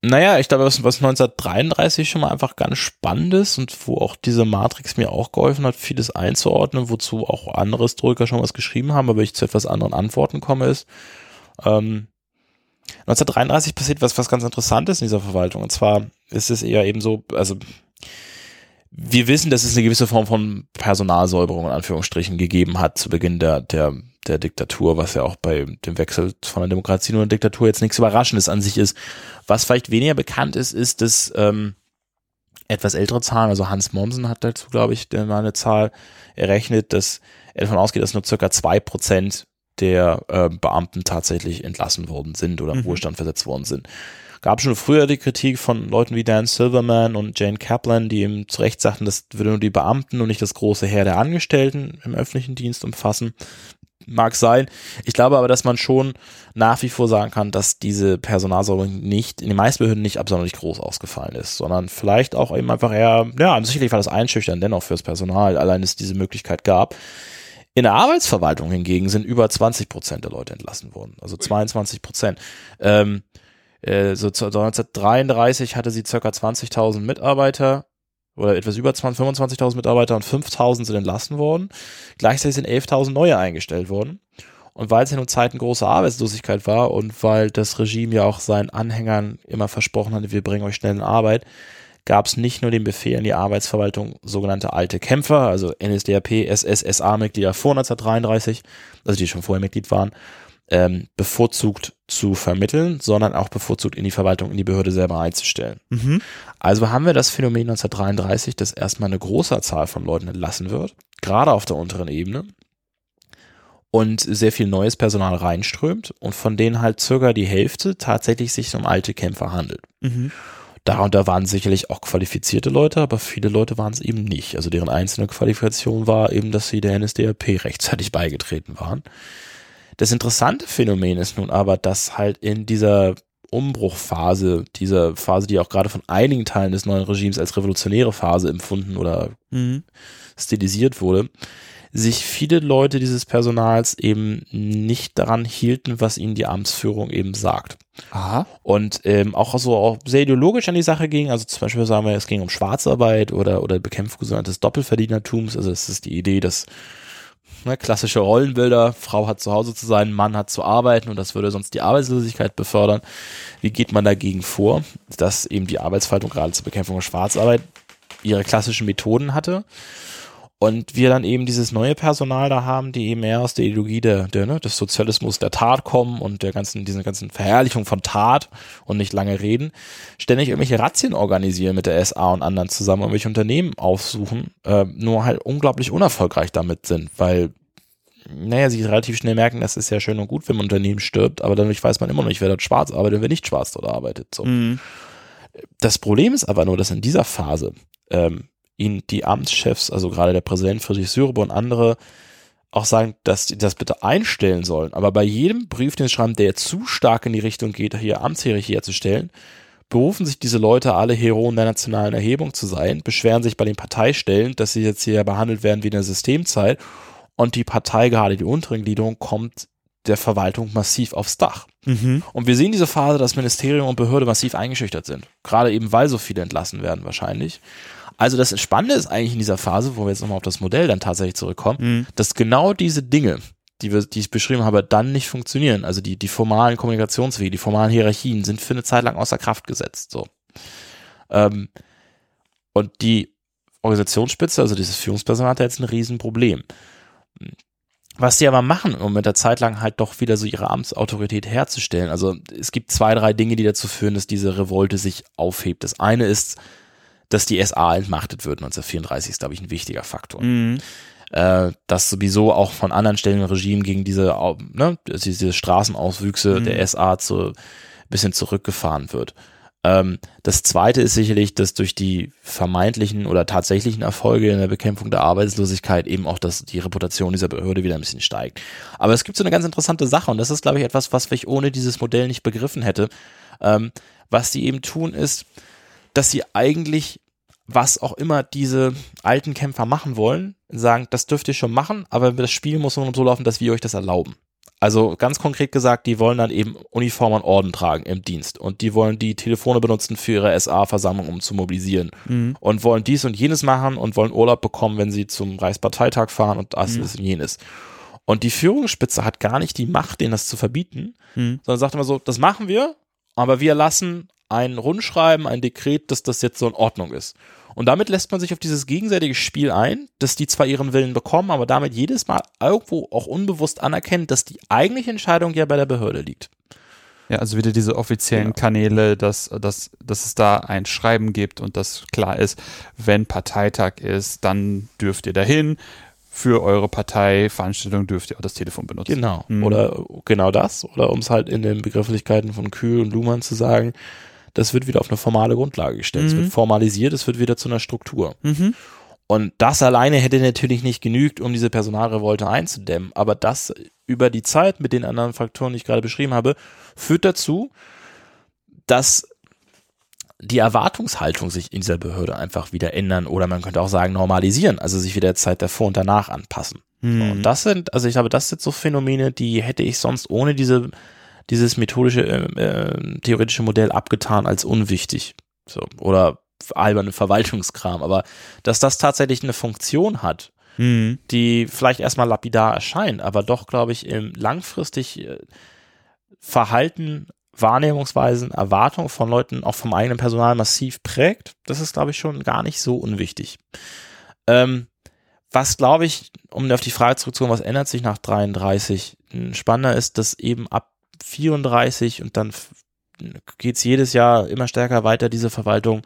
Speaker 3: naja, ich glaube, was, was 1933 schon mal einfach ganz spannend ist und wo auch diese Matrix mir auch geholfen hat, vieles einzuordnen, wozu auch andere Historiker schon was geschrieben haben, aber ich zu etwas anderen Antworten komme, ist, ähm, 1933 passiert was, was ganz Interessantes in dieser Verwaltung. Und zwar ist es eher eben so, also wir wissen, dass es eine gewisse Form von Personalsäuberung in Anführungsstrichen gegeben hat zu Beginn der, der, der Diktatur, was ja auch bei dem Wechsel von der Demokratie nur eine Diktatur jetzt nichts Überraschendes an sich ist. Was vielleicht weniger bekannt ist, ist, dass ähm, etwas ältere Zahlen, also Hans Mommsen hat dazu, glaube ich, mal eine Zahl errechnet, dass er davon ausgeht, dass nur circa zwei Prozent der äh, Beamten tatsächlich entlassen worden sind oder im
Speaker 2: Mhm.
Speaker 3: Ruhestand versetzt worden sind. Gab schon früher die Kritik von Leuten wie Dan Silverman und Jane Kaplan, die eben zu Recht sagten, das würde nur die Beamten und nicht das große Heer der Angestellten im öffentlichen Dienst umfassen. Mag sein. Ich glaube aber, dass man schon nach wie vor sagen kann, dass diese Personalsäuberung nicht, in den meisten Behörden nicht absonderlich groß ausgefallen ist, sondern vielleicht auch eben einfach eher, ja, sicherlich war das einschüchtern dennoch fürs Personal, allein es diese Möglichkeit gab. In der Arbeitsverwaltung hingegen sind über 20 Prozent der Leute entlassen worden, also 22 Prozent. Ähm, äh, so zu- 1933 hatte sie circa 20.000 Mitarbeiter oder etwas über 20 25.000 Mitarbeiter und 5.000 sind entlassen worden. Gleichzeitig sind 11.000 neue eingestellt worden. Und weil es nun Zeiten großer Arbeitslosigkeit war und weil das Regime ja auch seinen Anhängern immer versprochen hatte, wir bringen euch schnell in Arbeit, gab es nicht nur den Befehl an die Arbeitsverwaltung, sogenannte alte Kämpfer, also NSDAP, SS, SA-Mitglieder vor 1933, also die schon vorher Mitglied waren, ähm, bevorzugt zu vermitteln, sondern auch bevorzugt in die Verwaltung, in die Behörde selber einzustellen.
Speaker 2: Mhm.
Speaker 3: Also haben wir das Phänomen 1933, dass erstmal eine große Zahl von Leuten entlassen wird, gerade auf der unteren Ebene, und sehr viel neues Personal reinströmt und von denen halt circa die Hälfte tatsächlich sich um alte Kämpfer handelt.
Speaker 2: Mhm.
Speaker 3: Darunter waren sicherlich auch qualifizierte Leute, aber viele Leute waren es eben nicht. Also deren einzelne Qualifikation war eben, dass sie der NSDAP rechtzeitig beigetreten waren. Das interessante Phänomen ist nun aber, dass halt in dieser Umbruchphase, dieser Phase, die auch gerade von einigen Teilen des neuen Regimes als revolutionäre Phase empfunden oder
Speaker 2: Mhm.
Speaker 3: stilisiert wurde, sich viele Leute dieses Personals eben nicht daran hielten, was ihnen die Amtsführung eben sagt
Speaker 2: Aha.
Speaker 3: und ähm, auch so auch sehr ideologisch an die Sache ging. Also zum Beispiel sagen wir, es ging um Schwarzarbeit oder oder Bekämpfung sogenanntes Doppelverdienertums. Also es ist die Idee, dass ne, klassische Rollenbilder, Frau hat zu Hause zu sein, Mann hat zu arbeiten und das würde sonst die Arbeitslosigkeit befördern. Wie geht man dagegen vor, dass eben die Arbeitsverwaltung gerade zur Bekämpfung von Schwarzarbeit ihre klassischen Methoden hatte? Und wir dann eben dieses neue Personal da haben, die eben eher aus der Ideologie der, der, ne, des Sozialismus der Tat kommen und der ganzen, diese ganzen Verherrlichung von Tat und nicht lange reden, ständig irgendwelche Razzien organisieren mit der SA und anderen zusammen, irgendwelche Unternehmen aufsuchen, äh, nur halt unglaublich unerfolgreich damit sind, weil, naja, sie relativ schnell merken, das ist ja schön und gut, wenn man Unternehmen stirbt, aber dadurch weiß man immer noch nicht, wer dort schwarz arbeitet und wer nicht schwarz dort arbeitet. So.
Speaker 2: Mhm.
Speaker 3: Das Problem ist aber nur, dass in dieser Phase ähm, ihnen die Amtschefs, also gerade der Präsident Friedrich Sürbe und andere, auch sagen, dass die das bitte einstellen sollen. Aber bei jedem Brief, den sie schreiben, der zu stark in die Richtung geht, hier Amtshierarchie herzustellen, berufen sich diese Leute alle Heroen der nationalen Erhebung zu sein, beschweren sich bei den Parteistellen, dass sie jetzt hier behandelt werden wie in der Systemzeit und die Partei, gerade die unteren Gliederung, kommt der Verwaltung massiv aufs Dach.
Speaker 2: Mhm.
Speaker 3: Und wir sehen diese Phase, dass Ministerium und Behörde massiv eingeschüchtert sind. Gerade eben, weil so viele entlassen werden wahrscheinlich. Also das Spannende ist eigentlich in dieser Phase, wo wir jetzt nochmal auf das Modell dann tatsächlich zurückkommen,
Speaker 2: Mhm.
Speaker 3: dass genau diese Dinge, die, wir, die ich beschrieben habe, dann nicht funktionieren. Also die, die formalen Kommunikationswege, die formalen Hierarchien sind für eine Zeit lang außer Kraft gesetzt. So. Ähm, und die Organisationsspitze, also dieses Führungspersonal, hat jetzt ein Riesenproblem. Was sie aber machen, um mit der Zeit lang halt doch wieder so ihre Amtsautorität herzustellen. Also es gibt zwei, drei Dinge, die dazu führen, dass diese Revolte sich aufhebt. Das eine ist, dass die SA entmachtet wird. 1934 ist, glaube ich, ein wichtiger Faktor.
Speaker 2: Mhm.
Speaker 3: Äh, dass sowieso auch von anderen Stellen im Regime gegen diese, ne, diese Straßenauswüchse
Speaker 2: Mhm.
Speaker 3: der SA zu bisschen zurückgefahren wird. Ähm, das zweite ist sicherlich, dass durch die vermeintlichen oder tatsächlichen Erfolge in der Bekämpfung der Arbeitslosigkeit eben auch dass die Reputation dieser Behörde wieder ein bisschen steigt. Aber es gibt so eine ganz interessante Sache und das ist, glaube ich, etwas, was ich ohne dieses Modell nicht begriffen hätte. Ähm, was die eben tun, ist, dass sie eigentlich, was auch immer diese alten Kämpfer machen wollen, sagen, das dürft ihr schon machen, aber das Spiel muss nur so laufen, dass wir euch das erlauben. Also ganz konkret gesagt, die wollen dann eben Uniform und Orden tragen im Dienst und die wollen die Telefone benutzen für ihre SA-Versammlung, um zu mobilisieren
Speaker 2: Mhm.
Speaker 3: und wollen dies und jenes machen und wollen Urlaub bekommen, wenn sie zum Reichsparteitag fahren und das
Speaker 2: Mhm.
Speaker 3: ist und jenes. Und die Führungsspitze hat gar nicht die Macht, denen das zu verbieten,
Speaker 2: Mhm.
Speaker 3: sondern sagt immer so, das machen wir, aber wir lassen ein Rundschreiben, ein Dekret, dass das jetzt so in Ordnung ist. Und damit lässt man sich auf dieses gegenseitige Spiel ein, dass die zwar ihren Willen bekommen, aber damit jedes Mal irgendwo auch unbewusst anerkennen, dass die eigentliche Entscheidung ja bei der Behörde liegt.
Speaker 2: Ja, also wieder diese offiziellen
Speaker 3: Genau.
Speaker 2: Kanäle, dass, dass, dass es da ein Schreiben gibt und dass klar ist, wenn Parteitag ist, dann dürft ihr dahin. Für eure Parteiveranstaltung dürft ihr auch das Telefon benutzen.
Speaker 3: Genau.
Speaker 2: Mhm.
Speaker 3: Oder genau das. Oder um es halt in den Begrifflichkeiten von Kühl und Luhmann zu sagen, das wird wieder auf eine formale Grundlage gestellt. Es
Speaker 2: Mhm.
Speaker 3: wird formalisiert, es wird wieder zu einer Struktur.
Speaker 2: Mhm.
Speaker 3: Und das alleine hätte natürlich nicht genügt, um diese Personalrevolte einzudämmen. Aber das über die Zeit mit den anderen Faktoren, die ich gerade beschrieben habe, führt dazu, dass die Erwartungshaltung sich in dieser Behörde einfach wieder ändern oder man könnte auch sagen normalisieren, also sich wieder der Zeit davor und danach anpassen.
Speaker 2: Mhm.
Speaker 3: Und das sind, also ich glaube, das sind so Phänomene, die hätte ich sonst ohne diese, dieses methodische, äh, äh, theoretische Modell abgetan als unwichtig. So, oder alberne Verwaltungskram. Aber dass das tatsächlich eine Funktion hat,
Speaker 2: Mhm.
Speaker 3: die vielleicht erstmal lapidar erscheint, aber doch, glaube ich, im langfristig äh, Verhalten, Wahrnehmungsweisen, Erwartungen von Leuten, auch vom eigenen Personal massiv prägt, das ist, glaube ich, schon gar nicht so unwichtig. Ähm, was, glaube ich, um auf die Frage zurückzukommen, was ändert sich nach 33, ein spannender ist, dass eben ab 34 und dann geht's jedes Jahr immer stärker weiter, diese Verwaltung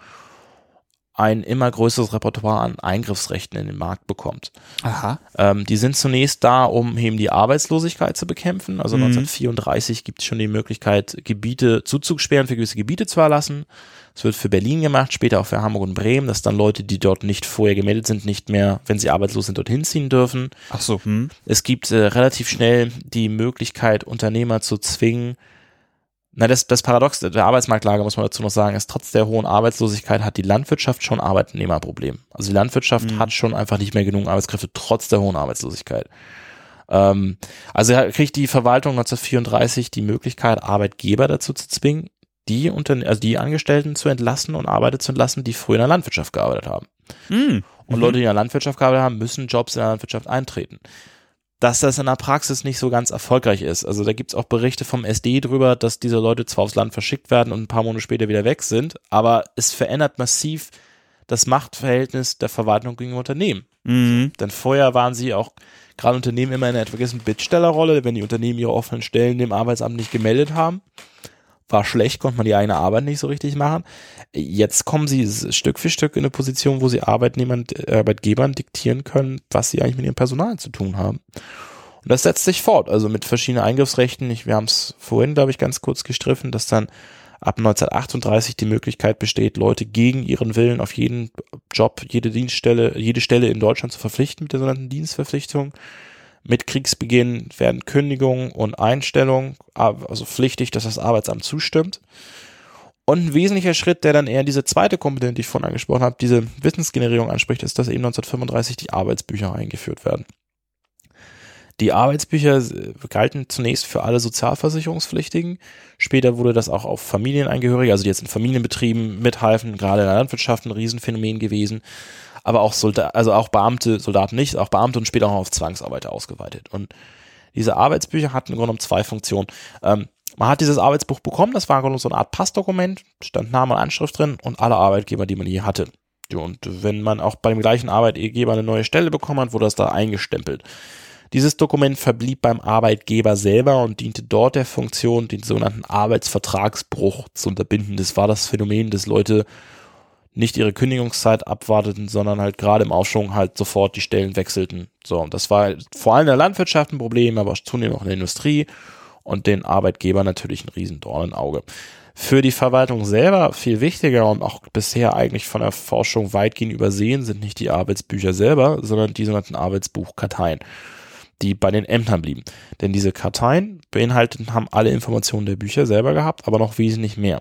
Speaker 3: ein immer größeres Repertoire an Eingriffsrechten in den Markt bekommt.
Speaker 2: Aha.
Speaker 3: Ähm, die sind zunächst da, um eben die Arbeitslosigkeit zu bekämpfen. Also
Speaker 2: Mhm.
Speaker 3: 1934 gibt es schon die Möglichkeit, Gebiete, Zuzugssperren für gewisse Gebiete zu erlassen. Das wird für Berlin gemacht, später auch für Hamburg und Bremen, dass dann Leute, die dort nicht vorher gemeldet sind, nicht mehr, wenn sie arbeitslos sind, dorthin ziehen dürfen.
Speaker 2: Ach so. Hm.
Speaker 3: Es gibt äh, relativ schnell die Möglichkeit, Unternehmer zu zwingen. Na, das, das Paradox der Arbeitsmarktlage, muss man dazu noch sagen, ist, trotz der hohen Arbeitslosigkeit hat die Landwirtschaft schon Arbeitnehmerproblem. Also die Landwirtschaft
Speaker 2: Mhm.
Speaker 3: hat schon einfach nicht mehr genug Arbeitskräfte, trotz der hohen Arbeitslosigkeit. Ähm, also kriegt die Verwaltung 1934 die Möglichkeit, Arbeitgeber dazu zu zwingen, die, also die Angestellten zu entlassen und Arbeiter zu entlassen, die früher in der Landwirtschaft gearbeitet haben.
Speaker 2: Mhm.
Speaker 3: Und. Leute, die in der Landwirtschaft gearbeitet haben, müssen Jobs in der Landwirtschaft eintreten. Dass das in der Praxis nicht so ganz erfolgreich ist. Also da gibt's auch Berichte vom SD drüber, dass diese Leute zwar aufs Land verschickt werden und ein paar Monate später wieder weg sind, aber es verändert massiv das Machtverhältnis der Verwaltung gegenüber Unternehmen.
Speaker 2: Mhm.
Speaker 3: Denn vorher waren sie auch gerade Unternehmen immer in einer gewissen Bittstellerrolle, wenn die Unternehmen ihre offenen Stellen dem Arbeitsamt nicht gemeldet haben. War schlecht, konnte man die eigene Arbeit nicht so richtig machen. Jetzt kommen sie Stück für Stück in eine Position, wo sie Arbeitnehmern, äh, Arbeitgebern diktieren können, was sie eigentlich mit ihrem Personal zu tun haben. Und das setzt sich fort, also mit verschiedenen Eingriffsrechten. Ich, wir haben es vorhin, glaube ich, ganz kurz gestriffen, dass dann ab 1938 die Möglichkeit besteht, Leute gegen ihren Willen auf jeden Job, jede Dienststelle, jede Stelle in Deutschland zu verpflichten mit der sogenannten Dienstverpflichtung. Mit Kriegsbeginn werden Kündigung und Einstellung, also pflichtig, dass das Arbeitsamt zustimmt. Und ein wesentlicher Schritt, der dann eher diese zweite Komponente, die ich vorhin angesprochen habe, diese Wissensgenerierung anspricht, ist, dass eben 1935 die Arbeitsbücher eingeführt werden. Die Arbeitsbücher galten zunächst für alle Sozialversicherungspflichtigen. Später wurde das auch auf Familienangehörige, also die jetzt in Familienbetrieben mithalfen, gerade in der Landwirtschaft ein Riesenphänomen gewesen. Aber auch Soldaten, also auch Beamte, Soldaten nicht, auch Beamte und später auch auf Zwangsarbeiter ausgeweitet. Und diese Arbeitsbücher hatten im Grunde genommen zwei Funktionen. Ähm, man hat dieses Arbeitsbuch bekommen, das war so eine Art Passdokument, stand Name und Anschrift drin und alle Arbeitgeber, die man je hatte. Und wenn man auch bei dem gleichen Arbeitgeber eine neue Stelle bekommen hat, wurde das da eingestempelt. Dieses Dokument verblieb beim Arbeitgeber selber und diente dort der Funktion, den sogenannten Arbeitsvertragsbruch zu unterbinden. Das war das Phänomen, dass Leute nicht ihre Kündigungszeit abwarteten, sondern halt gerade im Aufschwung halt sofort die Stellen wechselten. So, und das war vor allem in der Landwirtschaft ein Problem, aber zunehmend auch in der Industrie und den Arbeitgeber natürlich ein Riesendorn im Auge. Für die Verwaltung selber viel wichtiger und auch bisher eigentlich von der Forschung weitgehend übersehen sind nicht die Arbeitsbücher selber, sondern die sogenannten Arbeitsbuchkarteien die bei den Ämtern blieben. Denn diese Karteien beinhalteten, haben alle Informationen der Bücher selber gehabt, aber noch wesentlich mehr.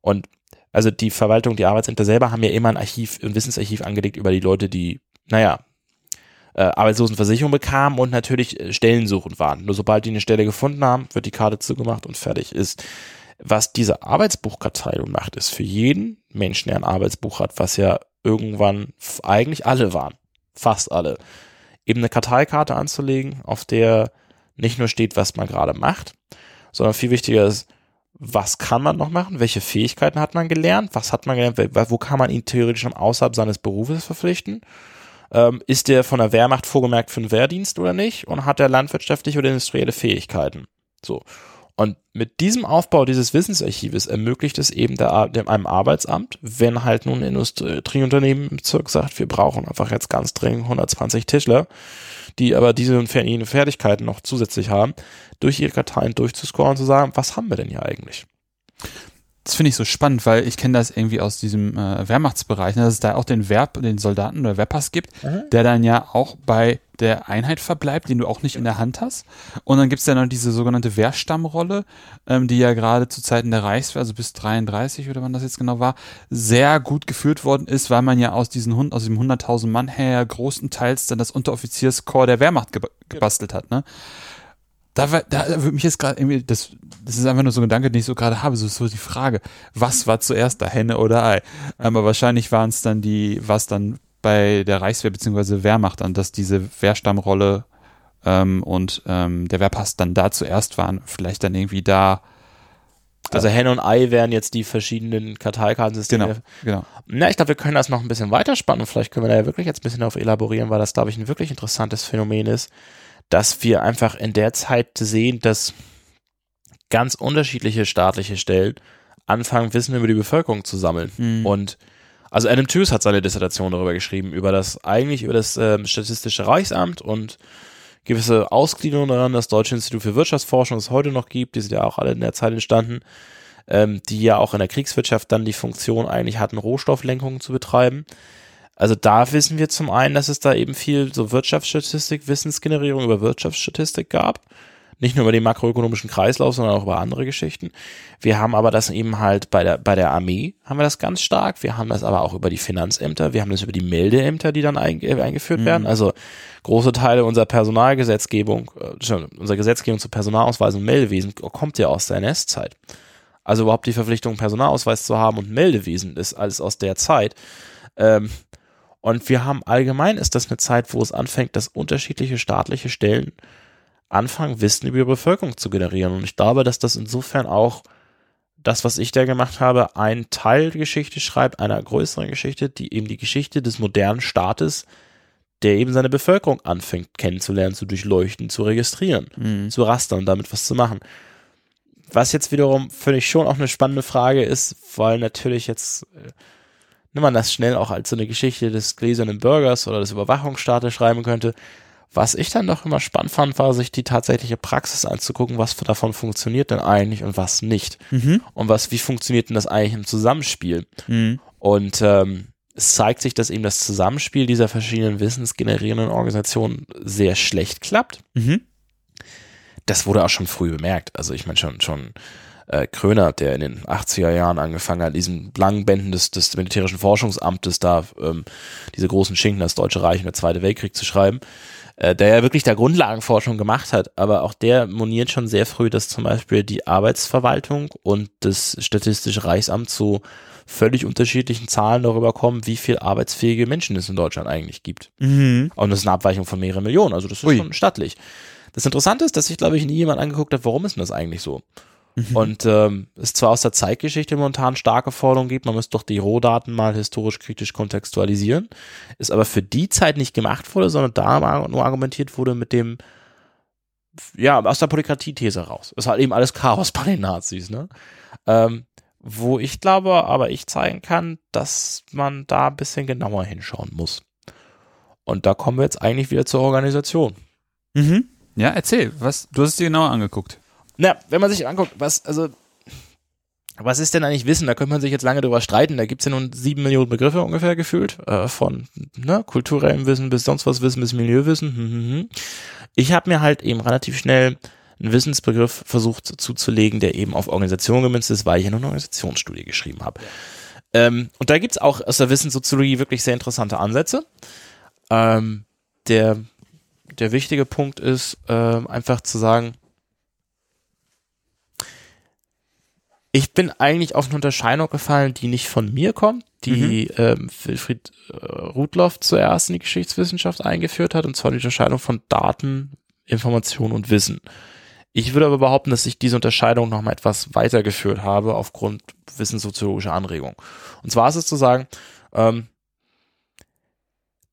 Speaker 3: Und also die Verwaltung, die Arbeitsämter selber haben ja immer ein Archiv, ein Wissensarchiv angelegt über die Leute, die, naja, äh, Arbeitslosenversicherung bekamen und natürlich äh, stellensuchend waren. Nur sobald die eine Stelle gefunden haben, wird die Karte zugemacht und fertig ist. Was diese Arbeitsbuchkartei nun macht, ist für jeden Menschen, der ein Arbeitsbuch hat, was ja irgendwann eigentlich alle waren, fast alle, eben eine Karteikarte anzulegen, auf der nicht nur steht, was man gerade macht, sondern viel wichtiger ist, was kann man noch machen, welche Fähigkeiten hat man gelernt, was hat man gelernt, wo kann man ihn theoretisch am außerhalb seines Berufes verpflichten, ähm, ist der von der Wehrmacht vorgemerkt für den Wehrdienst oder nicht? Und hat er landwirtschaftliche oder industrielle Fähigkeiten. So. Und mit diesem Aufbau dieses Wissensarchives ermöglicht es eben der, dem, einem Arbeitsamt, wenn halt nun ein Industrieunternehmen im Bezirk sagt, wir brauchen einfach jetzt ganz dringend 120 Tischler, die aber diese und jene Fertigkeiten noch zusätzlich haben, durch ihre Karteien durchzuscoren und zu sagen, was haben wir denn hier eigentlich?
Speaker 2: Das finde ich so spannend, weil ich kenne das irgendwie aus diesem äh, Wehrmachtsbereich, ne, dass es da auch den Verb, den Soldaten oder Wehrpass gibt, mhm. der dann ja auch bei der Einheit verbleibt, den du auch nicht in der Hand hast. Und dann gibt es ja noch diese sogenannte Wehrstammrolle, ähm, die ja gerade zu Zeiten der Reichswehr, also bis 33 oder wann das jetzt genau war, sehr gut geführt worden ist, weil man ja aus diesen aus diesem 100.000 Mann her großenteils dann das Unteroffizierskorps der Wehrmacht ge gebastelt hat. Ne? Da, da würde mich jetzt gerade irgendwie, das, das ist einfach nur so ein Gedanke, den ich so gerade habe, so ist so die Frage, was war zuerst da, Henne oder Ei? Aber wahrscheinlich waren es dann die, was dann bei der Reichswehr bzw. Wehrmacht dann, dass diese Wehrstammrolle ähm, und ähm, der Wehrpass dann da zuerst waren, vielleicht dann irgendwie da.
Speaker 3: Also Henne und Ei wären jetzt die verschiedenen Karteikartensysteme.
Speaker 2: Genau, genau.
Speaker 3: Na, ich glaube, wir können das noch ein bisschen weiterspannen. Vielleicht können wir da ja wirklich jetzt ein bisschen darauf elaborieren, weil das, glaube ich, ein wirklich interessantes Phänomen ist dass wir einfach in der Zeit sehen, dass ganz unterschiedliche staatliche Stellen anfangen, Wissen über die Bevölkerung zu sammeln. Mhm. Und also Adam Tooze hat seine Dissertation darüber geschrieben, über das, eigentlich über das ähm, Statistische Reichsamt und gewisse Ausgliederungen daran, das Deutsche Institut für Wirtschaftsforschung es heute noch gibt, die sind ja auch alle in der Zeit entstanden, ähm, die ja auch in der Kriegswirtschaft dann die Funktion eigentlich hatten, Rohstofflenkungen zu betreiben. Also da wissen wir zum einen, dass es da eben viel so Wirtschaftsstatistik, Wissensgenerierung über Wirtschaftsstatistik gab. Nicht nur über den makroökonomischen Kreislauf, sondern auch über andere Geschichten. Wir haben aber das eben halt bei der, bei der Armee haben wir das ganz stark. Wir haben das aber auch über die Finanzämter. Wir haben das über die Meldeämter, die dann eingeführt mhm. werden. Also große Teile unserer Personalgesetzgebung, äh, unserer Gesetzgebung zur Personalausweis und Meldewesen kommt ja aus der NS-Zeit. Also überhaupt die Verpflichtung, Personalausweis zu haben und Meldewesen ist alles aus der Zeit. Ähm, und wir haben allgemein ist das eine Zeit, wo es anfängt, dass unterschiedliche staatliche Stellen anfangen, Wissen über die Bevölkerung zu generieren. Und ich glaube, dass das insofern auch das, was ich da gemacht habe, ein Teil der Geschichte schreibt, einer größeren Geschichte, die eben die Geschichte des modernen Staates, der eben seine Bevölkerung anfängt kennenzulernen, zu durchleuchten, zu registrieren, mhm. zu rastern und damit was zu machen. Was jetzt wiederum finde ich schon auch eine spannende Frage ist, weil natürlich jetzt nimmt man das schnell auch als so eine Geschichte des gläsernen Bürgers oder des Überwachungsstaates schreiben könnte. Was ich dann doch immer spannend fand, war, sich die tatsächliche Praxis anzugucken, was davon funktioniert denn eigentlich und was nicht. Mhm. Und was, wie funktioniert denn das eigentlich im Zusammenspiel? Mhm. Und ähm, es zeigt sich, dass eben das Zusammenspiel dieser verschiedenen wissensgenerierenden Organisationen sehr schlecht klappt. Mhm. Das wurde auch schon früh bemerkt. Also ich meine schon, schon äh, Kröner, der in den 80er Jahren angefangen hat, diesen langen Bänden des, des militärischen Forschungsamtes da ähm, diese großen Schinken, das Deutsche Reich und der Zweite Weltkrieg zu schreiben, äh, der ja wirklich da Grundlagenforschung gemacht hat, aber auch der moniert schon sehr früh, dass zum Beispiel die Arbeitsverwaltung und das Statistische Reichsamt zu völlig unterschiedlichen Zahlen darüber kommen, wie viel arbeitsfähige Menschen es in Deutschland eigentlich gibt.
Speaker 2: Mhm.
Speaker 3: Und das ist eine Abweichung von mehreren Millionen, also das ist
Speaker 2: Ui.
Speaker 3: schon stattlich. Das Interessante ist, dass sich, glaube ich, nie jemand angeguckt hat, warum ist denn das eigentlich so? Und ähm, es zwar aus der Zeitgeschichte momentan starke Forderungen gibt, man müsste doch die Rohdaten mal historisch kritisch kontextualisieren, ist aber für die Zeit nicht gemacht wurde, sondern da nur argumentiert wurde mit dem, ja, aus der Polykratie-These raus. Ist halt eben alles Chaos bei den Nazis, ne? Ähm, wo ich glaube, aber ich zeigen kann, dass man da ein bisschen genauer hinschauen muss. Und da kommen wir jetzt eigentlich wieder zur Organisation.
Speaker 2: Mhm. Ja, erzähl, was, du hast es dir genauer angeguckt.
Speaker 3: Na, wenn man sich anguckt, was, also, was ist denn eigentlich Wissen? Da könnte man sich jetzt lange drüber streiten. Da gibt's ja nun sieben Millionen Begriffe ungefähr gefühlt, äh, von ne, kulturellem Wissen bis sonst was Wissen bis Milieuwissen. Hm, hm, hm. Ich habe mir halt eben relativ schnell einen Wissensbegriff versucht zuzulegen, der eben auf Organisation gemünzt ist, weil ich ja nur eine Organisationsstudie geschrieben habe. Ähm, und da gibt's auch aus der Wissenssoziologie wirklich sehr interessante Ansätze. Ähm, der, der wichtige Punkt ist, ähm, einfach zu sagen, ich bin eigentlich auf eine Unterscheidung gefallen, die nicht von mir kommt, die ähm, Wilfried äh, Rudloff zuerst in die Geschichtswissenschaft eingeführt hat, und zwar die Unterscheidung von Daten, Information und Wissen. Ich würde aber behaupten, dass ich diese Unterscheidung noch mal etwas weitergeführt habe aufgrund wissenssoziologischer Anregungen. Und zwar ist es zu sagen, ähm,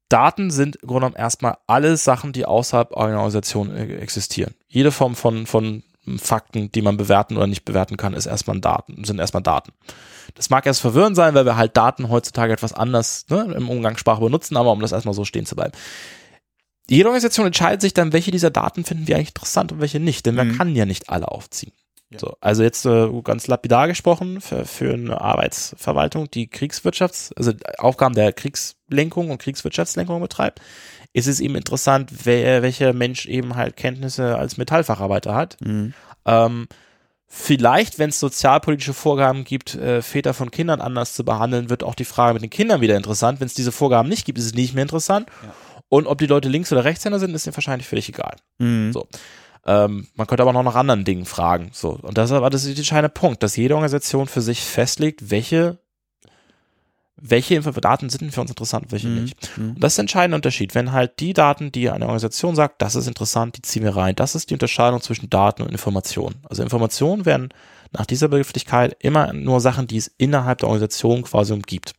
Speaker 3: Daten sind im Grunde genommen erstmal alle Sachen, die außerhalb einer Organisation äh, existieren. Jede Form von, von Fakten, die man bewerten oder nicht bewerten kann, ist erstmal Daten, sind erstmal Daten. Das mag erst verwirrend sein, weil wir halt Daten heutzutage etwas anders ne, im Umgangssprache benutzen, aber um das erstmal so stehen zu bleiben. Jede Organisation entscheidet sich dann, welche dieser Daten finden wir eigentlich interessant und welche nicht, denn man
Speaker 2: Mhm.
Speaker 3: kann ja nicht alle aufziehen. So, also jetzt äh, ganz lapidar gesprochen, für, für eine Arbeitsverwaltung, die Kriegswirtschafts-, also Aufgaben der Kriegslenkung und Kriegswirtschaftslenkung betreibt, ist es eben interessant, wer, welcher Mensch eben halt Kenntnisse als Metallfacharbeiter hat.
Speaker 2: Mhm.
Speaker 3: Ähm, vielleicht, wenn es sozialpolitische Vorgaben gibt, äh, Väter von Kindern anders zu behandeln, wird auch die Frage mit den Kindern wieder interessant. Wenn es diese Vorgaben nicht gibt, ist es nicht mehr interessant.
Speaker 2: Ja.
Speaker 3: Und ob die Leute Links- oder Rechtshänder sind, ist ihnen wahrscheinlich völlig egal.
Speaker 2: Mhm.
Speaker 3: So. Ähm, man könnte aber noch nach anderen Dingen fragen. So. Und das ist aber das ist der entscheidende Punkt, dass jede Organisation für sich festlegt, welche, welche Daten sind für uns interessant, welche
Speaker 2: Mhm.
Speaker 3: nicht.
Speaker 2: Mhm.
Speaker 3: Und das ist der entscheidende Unterschied. Wenn halt die Daten, die eine Organisation sagt, das ist interessant, die ziehen wir rein. Das ist die Unterscheidung zwischen Daten und Informationen. Also Informationen werden nach dieser Begrifflichkeit immer nur Sachen, die es innerhalb der Organisation quasi umgibt.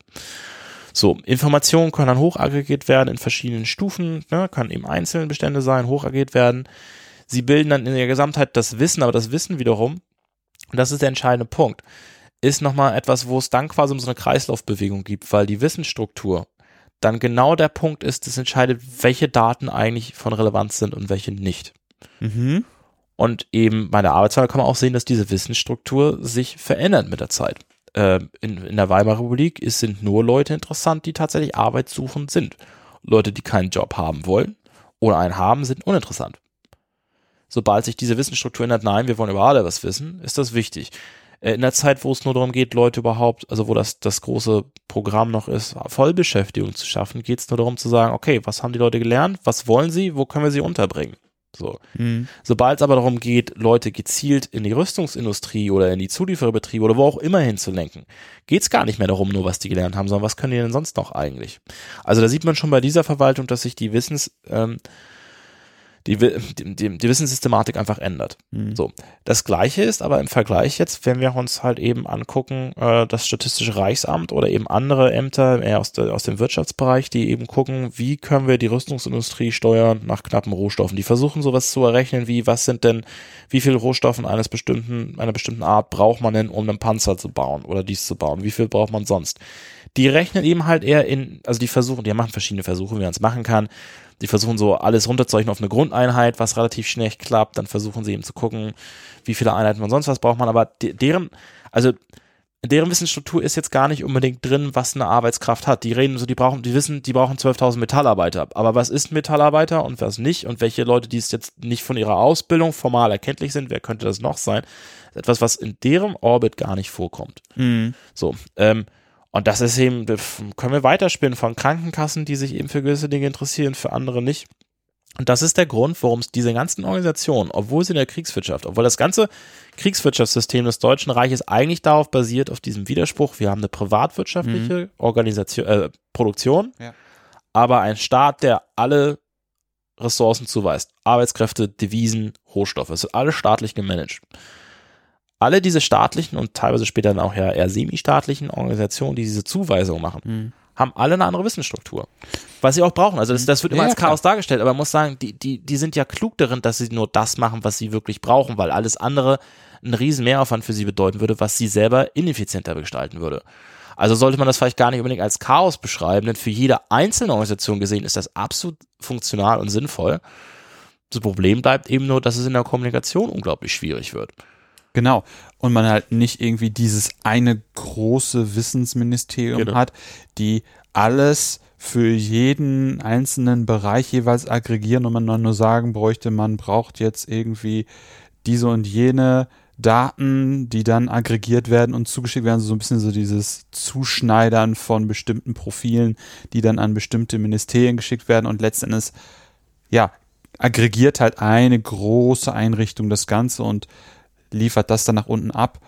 Speaker 3: So, Informationen können dann hochaggregiert werden in verschiedenen Stufen, ne, können eben einzelne Bestände sein, hochaggregiert werden. Sie bilden dann in der Gesamtheit das Wissen, aber das Wissen wiederum, und das ist der entscheidende Punkt, ist nochmal etwas, wo es dann quasi um so eine Kreislaufbewegung gibt, weil die Wissensstruktur dann genau der Punkt ist, das entscheidet, welche Daten eigentlich von Relevanz sind und welche nicht.
Speaker 2: Mhm.
Speaker 3: Und eben bei der Arbeitswahl kann man auch sehen, dass diese Wissensstruktur sich verändert mit der Zeit. Ähm, in, in der Weimarer Republik ist, sind nur Leute interessant, die tatsächlich arbeitssuchend sind. Leute, die keinen Job haben wollen oder einen haben, sind uninteressant. Sobald sich diese Wissensstruktur ändert, nein, wir wollen über alle was wissen, ist das wichtig. Äh, In der Zeit, wo es nur darum geht, Leute überhaupt, also wo das, das große Programm noch ist, Vollbeschäftigung zu schaffen, geht es nur darum zu sagen, okay, was haben die Leute gelernt, was wollen sie, wo können wir sie unterbringen? So.
Speaker 2: Mhm.
Speaker 3: Sobald es aber darum geht, Leute gezielt in die Rüstungsindustrie oder in die Zuliefererbetriebe oder wo auch immer hinzulenken, geht es gar nicht mehr darum, nur was die gelernt haben, sondern was können die denn sonst noch eigentlich? Also da sieht man schon bei dieser Verwaltung, dass sich die Wissens, ähm, die, die, die Wissenssystematik einfach ändert.
Speaker 2: Mhm.
Speaker 3: So. Das gleiche ist aber im Vergleich jetzt, wenn wir uns halt eben angucken, äh, das Statistische Reichsamt oder eben andere Ämter eher aus, der, aus dem Wirtschaftsbereich, die eben gucken, wie können wir die Rüstungsindustrie steuern nach knappen Rohstoffen. Die versuchen sowas zu errechnen, wie was sind denn, wie viel Rohstoffen eines bestimmten, einer bestimmten Art braucht man denn, um einen Panzer zu bauen oder dies zu bauen? Wie viel braucht man sonst? Die rechnen eben halt eher in, also die versuchen, die machen verschiedene Versuche, wie man es machen kann. Die versuchen so alles runterzurechnen auf eine Grundeinheit, was relativ schnell klappt. Dann versuchen sie eben zu gucken, wie viele Einheiten man sonst was braucht man. Aber de deren, also in deren Wissensstruktur ist jetzt gar nicht unbedingt drin, was eine Arbeitskraft hat. Die reden so, die brauchen, die wissen, die brauchen 12.000 Metallarbeiter. Aber was ist ein Metallarbeiter und was nicht? Und welche Leute, die es jetzt nicht von ihrer Ausbildung formal erkenntlich sind, wer könnte das noch sein? Etwas, was in deren Orbit gar nicht vorkommt.
Speaker 2: Mhm.
Speaker 3: So, ähm, und das ist eben, das können wir weiterspinnen von Krankenkassen, die sich eben für gewisse Dinge interessieren, für andere nicht. Und das ist der Grund, warum es diese ganzen Organisationen, obwohl sie in der Kriegswirtschaft, obwohl das ganze Kriegswirtschaftssystem des Deutschen Reiches eigentlich darauf basiert, auf diesem Widerspruch, wir haben eine privatwirtschaftliche Organisation, äh, Produktion,
Speaker 2: Ja.
Speaker 3: aber ein Staat, der alle Ressourcen zuweist. Arbeitskräfte, Devisen, Rohstoffe. Es wird alles staatlich gemanagt. Alle diese staatlichen und teilweise später dann auch ja eher semi-staatlichen Organisationen, die diese Zuweisung machen,
Speaker 2: Mhm.
Speaker 3: haben alle eine andere Wissensstruktur. Was sie auch brauchen. Also das, das wird immer
Speaker 2: Ja,
Speaker 3: als
Speaker 2: klar.
Speaker 3: Chaos dargestellt, aber man muss sagen, die, die, die sind ja klug darin, dass sie nur das machen, was sie wirklich brauchen, weil alles andere einen riesen Mehraufwand für sie bedeuten würde, was sie selber ineffizienter gestalten würde. Also sollte man das vielleicht gar nicht unbedingt als Chaos beschreiben, denn für jede einzelne Organisation gesehen ist das absolut funktional und sinnvoll. Das Problem bleibt eben nur, dass es in der Kommunikation unglaublich schwierig wird.
Speaker 2: Genau. Und man halt nicht irgendwie dieses eine große Wissensministerium
Speaker 3: Genau.
Speaker 2: hat, die alles für jeden einzelnen Bereich jeweils aggregieren und man dann nur sagen bräuchte, man braucht jetzt irgendwie diese und jene Daten, die dann aggregiert werden und zugeschickt werden, so ein bisschen so dieses Zuschneidern von bestimmten Profilen, die dann an bestimmte Ministerien geschickt werden und letztendlich, ja, aggregiert halt eine große Einrichtung das Ganze und liefert das dann nach unten ab.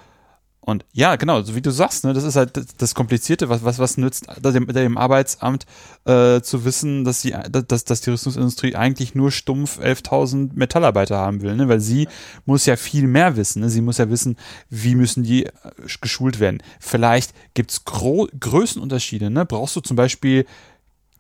Speaker 2: Und ja, genau, so wie du sagst, ne, das ist halt das, Komplizierte, was, was, was nützt dem, dem Arbeitsamt äh, zu wissen, dass, sie, dass, dass die Rüstungsindustrie eigentlich nur stumpf 11.000 Metallarbeiter haben will, ne? weil sie muss ja viel mehr wissen. Ne? Sie muss ja wissen, wie müssen die äh, geschult werden. Vielleicht gibt's gro Größenunterschiede. Ne? Brauchst du zum Beispiel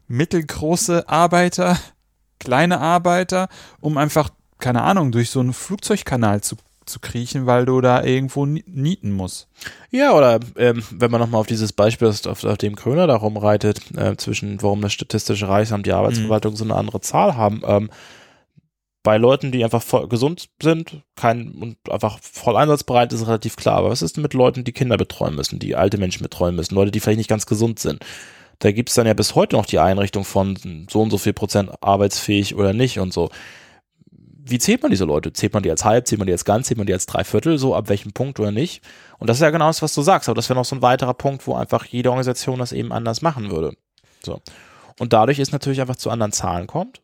Speaker 2: mittelgroße Arbeiter, kleine Arbeiter, um einfach, keine Ahnung, durch so einen Flugzeugkanal zu, zu kriechen, weil du da irgendwo ni- nieten musst.
Speaker 3: Ja, oder ähm, wenn man nochmal auf dieses Beispiel ist, auf, auf dem Kröner da rumreitet, äh, zwischen warum das Statistische Reichsamt, die Arbeitsverwaltung so eine andere Zahl haben, ähm, bei Leuten, die einfach voll gesund sind, kein und einfach voll einsatzbereit ist, relativ klar. Aber was ist denn mit Leuten, die Kinder betreuen müssen, die alte Menschen betreuen müssen, Leute, die vielleicht nicht ganz gesund sind? Da gibt's dann ja bis heute noch die Einrichtung von so und so viel Prozent arbeitsfähig oder nicht und so. Wie zählt man diese Leute? Zählt man die als halb, zählt man die als ganz, zählt man die als Dreiviertel, so ab welchem Punkt oder nicht? Und das ist ja genau das, was du sagst, aber das wäre noch so ein weiterer Punkt, wo einfach jede Organisation das eben anders machen würde. So. Und dadurch ist natürlich einfach zu anderen Zahlen kommt.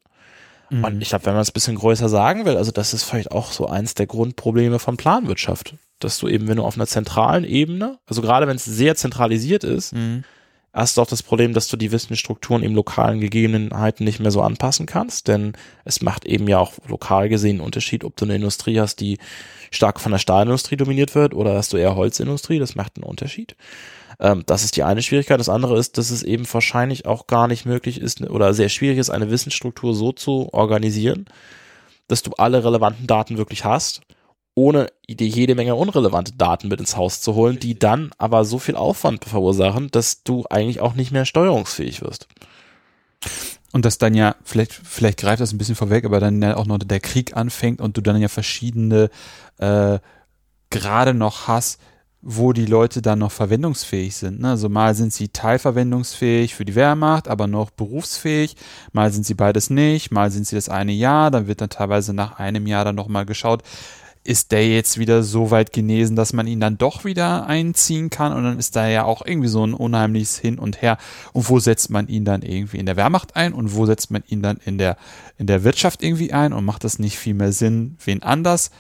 Speaker 3: Und ich glaube, wenn man es ein bisschen größer sagen will, also das ist vielleicht auch so eins der Grundprobleme von Planwirtschaft, dass du eben, wenn du auf einer zentralen Ebene, also gerade wenn es sehr zentralisiert ist,
Speaker 2: Mhm.
Speaker 3: Hast du auch das Problem, dass du die Wissensstrukturen im lokalen Gegebenheiten nicht mehr so anpassen kannst, denn es macht eben ja auch lokal gesehen einen Unterschied, ob du eine Industrie hast, die stark von der Stahlindustrie dominiert wird oder hast du eher Holzindustrie, das macht einen Unterschied. Ähm, das ist die eine Schwierigkeit. Das andere ist, dass es eben wahrscheinlich auch gar nicht möglich ist oder sehr schwierig ist, eine Wissensstruktur so zu organisieren, dass du alle relevanten Daten wirklich hast, ohne jede Menge unrelevante Daten mit ins Haus zu holen, die dann aber so viel Aufwand verursachen, dass du eigentlich auch nicht mehr steuerungsfähig wirst.
Speaker 2: Und dass dann ja, vielleicht, vielleicht greift das ein bisschen vorweg, aber dann ja auch noch der Krieg anfängt und du dann ja verschiedene äh, gerade noch hast, wo die Leute dann noch verwendungsfähig sind. Ne? Also mal sind sie teilverwendungsfähig für die Wehrmacht, aber noch berufsfähig. Mal sind sie beides nicht. Mal sind sie das eine Jahr. Dann wird dann teilweise nach einem Jahr dann nochmal geschaut, ist der jetzt wieder so weit genesen, dass man ihn dann doch wieder einziehen kann? Und dann ist da ja auch irgendwie so ein unheimliches Hin und Her. Und wo setzt man ihn dann irgendwie in der Wehrmacht ein? Und wo setzt man ihn dann in der, in der Wirtschaft irgendwie ein? Und macht das nicht viel mehr Sinn, wen anders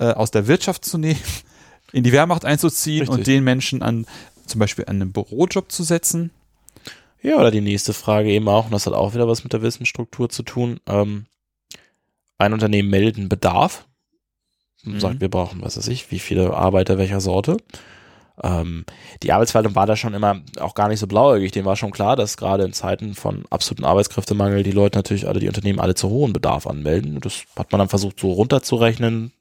Speaker 2: äh, aus der Wirtschaft zu nehmen, in die Wehrmacht einzuziehen
Speaker 3: Richtig.
Speaker 2: und den Menschen an zum Beispiel an einen Bürojob zu setzen?
Speaker 3: Ja, oder die nächste Frage eben auch, und das hat auch wieder was mit der Wissensstruktur zu tun. Ähm, ein Unternehmen meldet einen Bedarf
Speaker 2: Mhm.
Speaker 3: sagt, wir brauchen, was weiß ich, wie viele Arbeiter welcher Sorte. Ähm, die Arbeitsverwaltung war da schon immer auch gar nicht so blauäugig. Dem war schon klar, dass gerade in Zeiten von absoluten Arbeitskräftemangel die Leute natürlich alle, die Unternehmen alle zu hohen Bedarf anmelden. Das hat man dann versucht so runterzurechnen.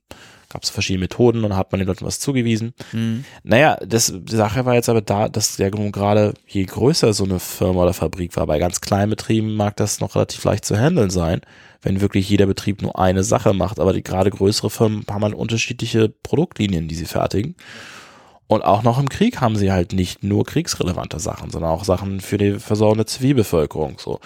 Speaker 3: Gab es verschiedene Methoden und hat man den Leuten was zugewiesen. Naja, das, die Sache war jetzt aber da, dass ja nun gerade je größer so eine Firma oder Fabrik war, bei ganz kleinen Betrieben mag das noch relativ leicht zu handeln sein, wenn wirklich jeder Betrieb nur eine Sache macht, aber die gerade größere Firmen haben halt unterschiedliche Produktlinien, die sie fertigen. Und auch noch im Krieg haben sie halt nicht nur kriegsrelevante Sachen, sondern auch Sachen für die Versorgung der Zivilbevölkerung. So.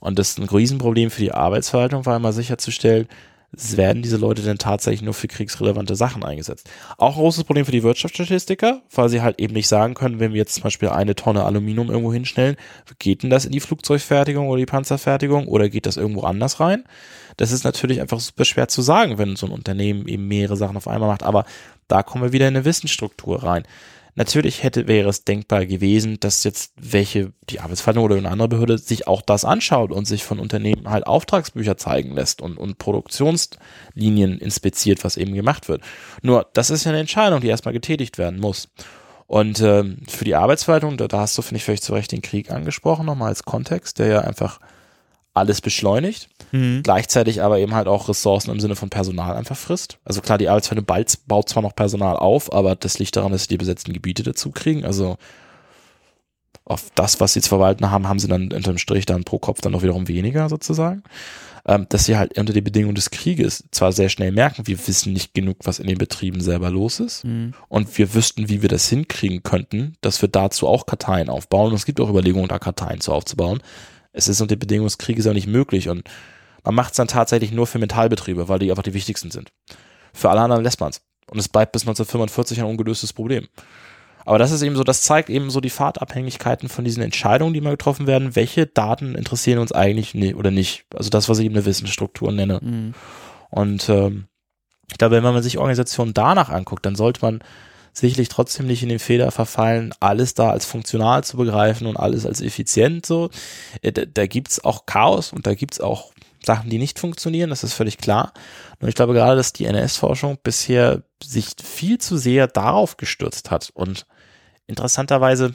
Speaker 3: Und das ist ein Riesenproblem für die Arbeitsverwaltung, war immer sicherzustellen, werden diese Leute denn tatsächlich nur für kriegsrelevante Sachen eingesetzt. Auch ein großes Problem für die Wirtschaftsstatistiker, weil sie halt eben nicht sagen können, wenn wir jetzt zum Beispiel eine Tonne Aluminium irgendwo hinstellen, geht denn das in die Flugzeugfertigung oder die Panzerfertigung oder geht das irgendwo anders rein? Das ist natürlich einfach super schwer zu sagen, wenn so ein Unternehmen eben mehrere Sachen auf einmal macht, aber da kommen wir wieder in eine Wissensstruktur rein. Natürlich hätte, wäre es denkbar gewesen, dass jetzt welche, die Arbeitsverwaltung oder eine andere Behörde sich auch das anschaut und sich von Unternehmen halt Auftragsbücher zeigen lässt und, und Produktionslinien inspiziert, was eben gemacht wird. Nur, das ist ja eine Entscheidung, die erstmal getätigt werden muss. Und ähm, für die Arbeitsverwaltung, da, da hast du, finde ich, völlig zu Recht den Krieg angesprochen, nochmal als Kontext, der ja einfach alles beschleunigt, mhm. gleichzeitig aber eben halt auch Ressourcen im Sinne von Personal einfach frisst. Also klar, die Arbeitsverwaltung baut zwar noch Personal auf, aber das liegt daran, dass sie die besetzten Gebiete dazu kriegen. Also auf das, was sie zu verwalten haben, haben sie dann unterm Strich dann pro Kopf dann noch wiederum weniger sozusagen. Ähm, dass sie halt unter den Bedingungen des Krieges zwar sehr schnell merken, wir wissen nicht genug, was in den Betrieben selber los ist. Mhm. Und wir wüssten, wie wir das hinkriegen könnten, dass wir dazu auch Karteien aufbauen. Und es gibt auch Überlegungen, da Karteien zu aufzubauen es ist unter Bedingungen des Krieges auch nicht möglich und man macht es dann tatsächlich nur für Metallbetriebe, weil die einfach die wichtigsten sind. Für alle anderen lässt man es. Und es bleibt bis 1945 ein ungelöstes Problem. Aber das ist eben so, das zeigt eben so die Fahrtabhängigkeiten von diesen Entscheidungen, die mal getroffen werden. Welche Daten interessieren uns eigentlich ne oder nicht? Also das, was ich eben eine Wissensstruktur nenne. Mhm. Und ähm, ich glaube, wenn man sich Organisationen danach anguckt, dann sollte man sicherlich trotzdem nicht in den Fehler verfallen, alles da als funktional zu begreifen und alles als effizient so. Äh, da, da gibt's auch Chaos und da gibt's auch Sachen, die nicht funktionieren, das ist völlig klar. Und ich glaube gerade, dass die NS-Forschung bisher sich viel zu sehr darauf gestürzt hat und interessanterweise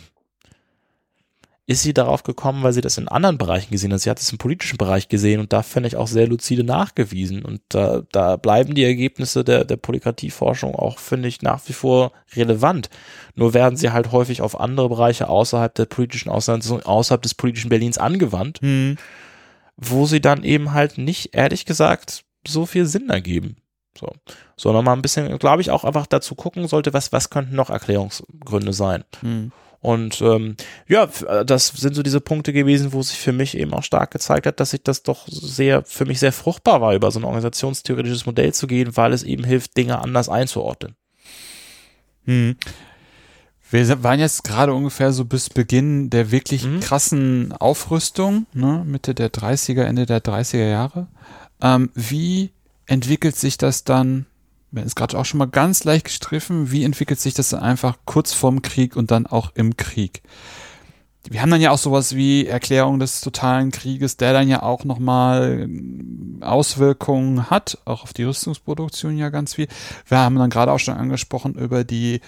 Speaker 3: ist sie darauf gekommen, weil sie das in anderen Bereichen gesehen hat. Sie hat es im politischen Bereich gesehen und da finde ich auch sehr lucide nachgewiesen. Und da, da bleiben die Ergebnisse der, der Polykratie-Forschung auch, finde ich, nach wie vor relevant. Nur werden sie halt häufig auf andere Bereiche außerhalb der politischen Auseinandersetzung, außerhalb des politischen Berlins angewandt, hm. wo sie dann eben halt nicht, ehrlich gesagt, so viel Sinn ergeben. So. Sondern mal ein bisschen, glaube ich, auch einfach dazu gucken sollte, was, was könnten noch Erklärungsgründe sein. Hm. Und ähm, ja, äh, das sind so diese Punkte gewesen, wo sich für mich eben auch stark gezeigt hat, dass sich das doch sehr, für mich sehr fruchtbar war, über so ein organisationstheoretisches Modell zu gehen, weil es eben hilft, Dinge anders einzuordnen.
Speaker 2: Hm. Wir waren jetzt gerade ungefähr so bis Beginn der wirklich mhm. krassen Aufrüstung, ne, Mitte der 30er, Ende der 30er Jahre. Ähm, wie entwickelt sich das dann haben es gerade auch schon mal ganz leicht gestriffen, wie entwickelt sich das dann einfach kurz vorm Krieg und dann auch im Krieg. Wir haben dann ja auch sowas wie Erklärung des totalen Krieges, der dann ja auch nochmal Auswirkungen hat, auch auf die Rüstungsproduktion ja ganz viel. Wir haben dann gerade auch schon angesprochen über die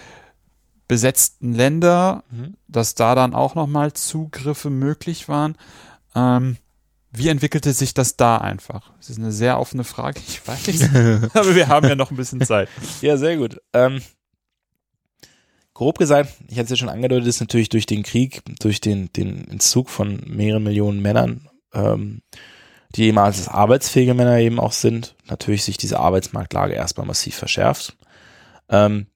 Speaker 2: besetzten Länder, mhm. dass da dann auch nochmal Zugriffe möglich waren. Ähm, wie entwickelte sich das da einfach? Das ist eine sehr offene Frage, ich weiß. aber wir haben ja noch ein bisschen Zeit.
Speaker 3: Ja, sehr gut. Ähm, grob gesagt, ich hatte es ja schon angedeutet, ist natürlich durch den Krieg, durch den, den Entzug von mehreren Millionen Männern, ähm, die eben als arbeitsfähige Männer eben auch sind, natürlich sich diese Arbeitsmarktlage erstmal massiv verschärft. Ähm,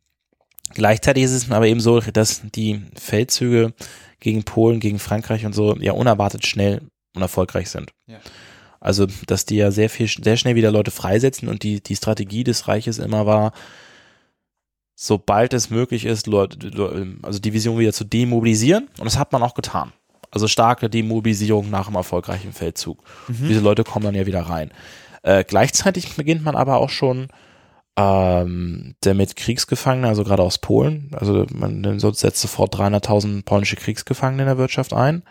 Speaker 3: gleichzeitig ist es aber eben so, dass die Feldzüge gegen Polen, gegen Frankreich und so ja unerwartet schnell und erfolgreich sind. Ja. Also, dass die ja sehr viel, sehr schnell wieder Leute freisetzen und die, die Strategie des Reiches immer war, sobald es möglich ist, Leute, also Division wieder zu demobilisieren. Und das hat man auch getan. Also starke Demobilisierung nach einem erfolgreichen Feldzug. Mhm. Diese Leute kommen dann ja wieder rein. Äh, gleichzeitig beginnt man aber auch schon ähm, der mit Kriegsgefangenen, also gerade aus Polen, also man setzt sofort 300.000 polnische Kriegsgefangene in der Wirtschaft ein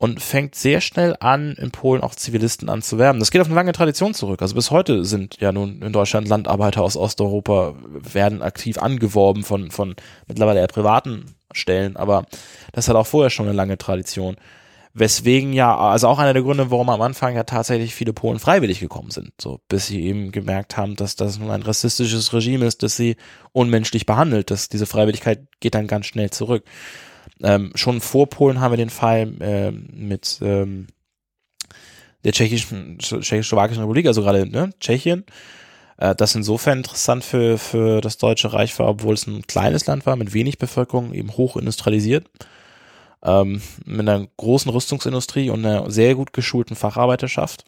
Speaker 3: und fängt sehr schnell an, in Polen auch Zivilisten anzuwerben. Das geht auf eine lange Tradition zurück. Also bis heute sind ja nun in Deutschland Landarbeiter aus Osteuropa, werden aktiv angeworben von, von mittlerweile eher privaten Stellen, aber das hat auch vorher schon eine lange Tradition. Weswegen ja, also auch einer der Gründe, warum am Anfang ja tatsächlich viele Polen freiwillig gekommen sind, so bis sie eben gemerkt haben, dass das nun ein rassistisches Regime ist, das sie unmenschlich behandelt, dass diese Freiwilligkeit geht dann ganz schnell zurück. Ähm, schon vor Polen haben wir den Fall äh, mit ähm, der tschechisch-slowakischen Republik, also gerade ne, Tschechien, Äh, das insofern interessant für, für das Deutsche Reich war, obwohl es ein kleines Land war mit wenig Bevölkerung, eben hoch industrialisiert, ähm, mit einer großen Rüstungsindustrie und einer sehr gut geschulten Facharbeiterschaft.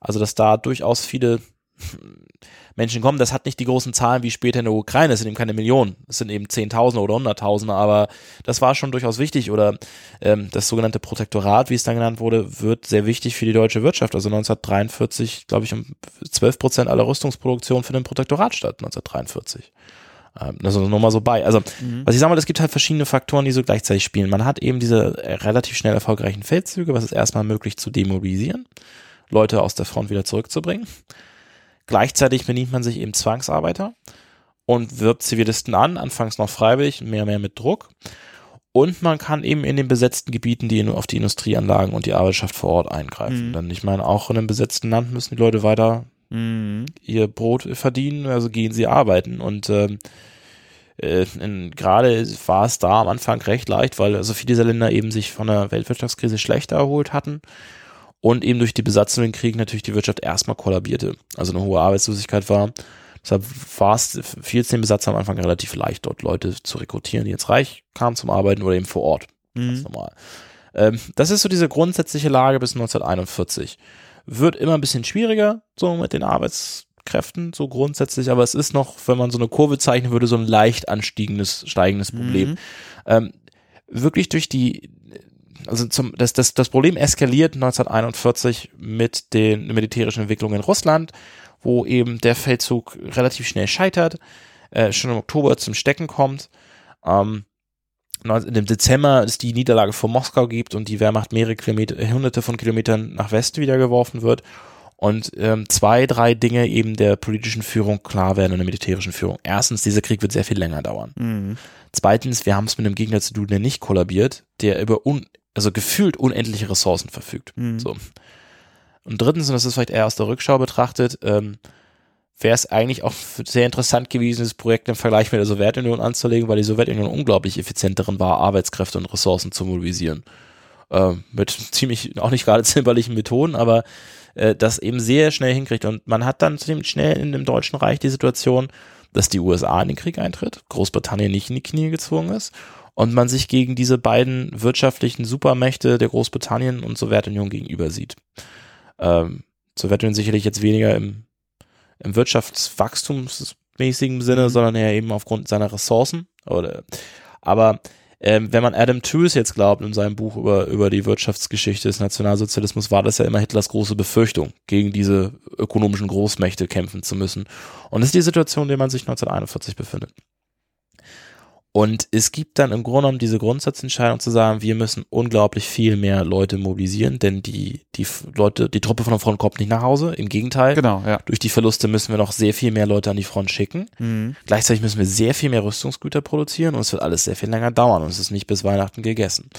Speaker 3: Also dass da durchaus viele Menschen kommen. Das hat nicht die großen Zahlen wie später in der Ukraine. Es sind eben keine Millionen. Es sind eben Zehntausende oder Hunderttausende. Aber das war schon durchaus wichtig. Oder ähm, das sogenannte Protektorat, wie es dann genannt wurde, wird sehr wichtig für die deutsche Wirtschaft. Also 1943, glaube ich, um 12 Prozent aller Rüstungsproduktion für den Protektorat statt. 1943. Ähm, also nur mal so bei. Also, mhm. was ich sage mal, es gibt halt verschiedene Faktoren, die so gleichzeitig spielen. Man hat eben diese relativ schnell erfolgreichen Feldzüge, was ist erstmal möglich zu demobilisieren, Leute aus der Front wieder zurückzubringen. Gleichzeitig benimmt man sich eben Zwangsarbeiter und wirbt Zivilisten an, anfangs noch freiwillig, mehr und mehr mit Druck. Und man kann eben in den besetzten Gebieten die auf die Industrieanlagen und die Arbeitschaft vor Ort eingreifen. Mhm. Denn ich meine, auch in einem besetzten Land müssen die Leute weiter mhm. ihr Brot verdienen, also gehen sie arbeiten. Und ähm, äh, gerade war es da am Anfang recht leicht, weil also viele dieser Länder eben sich von der Weltwirtschaftskrise schlechter erholt hatten und eben durch die Besatzung im Krieg natürlich die Wirtschaft erstmal kollabierte. Also eine hohe Arbeitslosigkeit war. Deshalb war es für den Besatzer am Anfang relativ leicht, dort Leute zu rekrutieren, die ins Reich kamen zum Arbeiten oder eben vor Ort. Mhm. Ganz normal. Ähm, das ist so diese grundsätzliche Lage bis 1941. Wird immer ein bisschen schwieriger, so mit den Arbeitskräften, so grundsätzlich, aber es ist noch, wenn man so eine Kurve zeichnen würde, so ein leicht anstiegendes, steigendes Problem. Mhm. Ähm, wirklich durch die also zum, das, das, das Problem eskaliert 1941 mit den militärischen Entwicklungen in Russland, wo eben der Feldzug relativ schnell scheitert, äh, schon im Oktober zum Stecken kommt. Ähm, in dem Dezember es die Niederlage vor Moskau gibt und die Wehrmacht mehrere Kilometer, hunderte von Kilometern nach Westen wieder geworfen wird und ähm, zwei, drei Dinge eben der politischen Führung klar werden und der militärischen Führung. Erstens, dieser Krieg wird sehr viel länger dauern. Mhm. Zweitens, wir haben es mit einem Gegner zu tun, der nicht kollabiert, der über un also gefühlt unendliche Ressourcen verfügt. Mhm. So. Und drittens, und das ist vielleicht eher aus der Rückschau betrachtet, ähm, wäre es eigentlich auch sehr interessant gewesen, das Projekt im Vergleich mit der Sowjetunion anzulegen, weil die Sowjetunion unglaublich effizient darin war, Arbeitskräfte und Ressourcen zu mobilisieren. Ähm, mit ziemlich, auch nicht gerade zimperlichen Methoden, aber äh, das eben sehr schnell hinkriegt. Und man hat dann ziemlich schnell in dem Deutschen Reich die Situation, dass die USA in den Krieg eintritt, Großbritannien nicht in die Knie gezwungen ist und man sich gegen diese beiden wirtschaftlichen Supermächte der Großbritannien und Sowjetunion gegenüber sieht. Ähm, Sowjetunion sicherlich jetzt weniger im, im wirtschaftswachstumsmäßigen Sinne, mhm. sondern eher eben aufgrund seiner Ressourcen. Oder, aber ähm, wenn man Adam Tooze jetzt glaubt in seinem Buch über, über die Wirtschaftsgeschichte des Nationalsozialismus, war das ja immer Hitlers große Befürchtung, gegen diese ökonomischen Großmächte kämpfen zu müssen. Und das ist die Situation, in der man sich 1941 befindet. Und es gibt dann im Grunde genommen diese Grundsatzentscheidung zu sagen, wir müssen unglaublich viel mehr Leute mobilisieren, denn die, die Leute, die Truppe von der Front kommt nicht nach Hause. Im Gegenteil.
Speaker 2: Genau, ja.
Speaker 3: Durch die Verluste müssen wir noch sehr viel mehr Leute an die Front schicken. Mhm. Gleichzeitig müssen wir sehr viel mehr Rüstungsgüter produzieren und es wird alles sehr viel länger dauern und es ist nicht bis Weihnachten gegessen.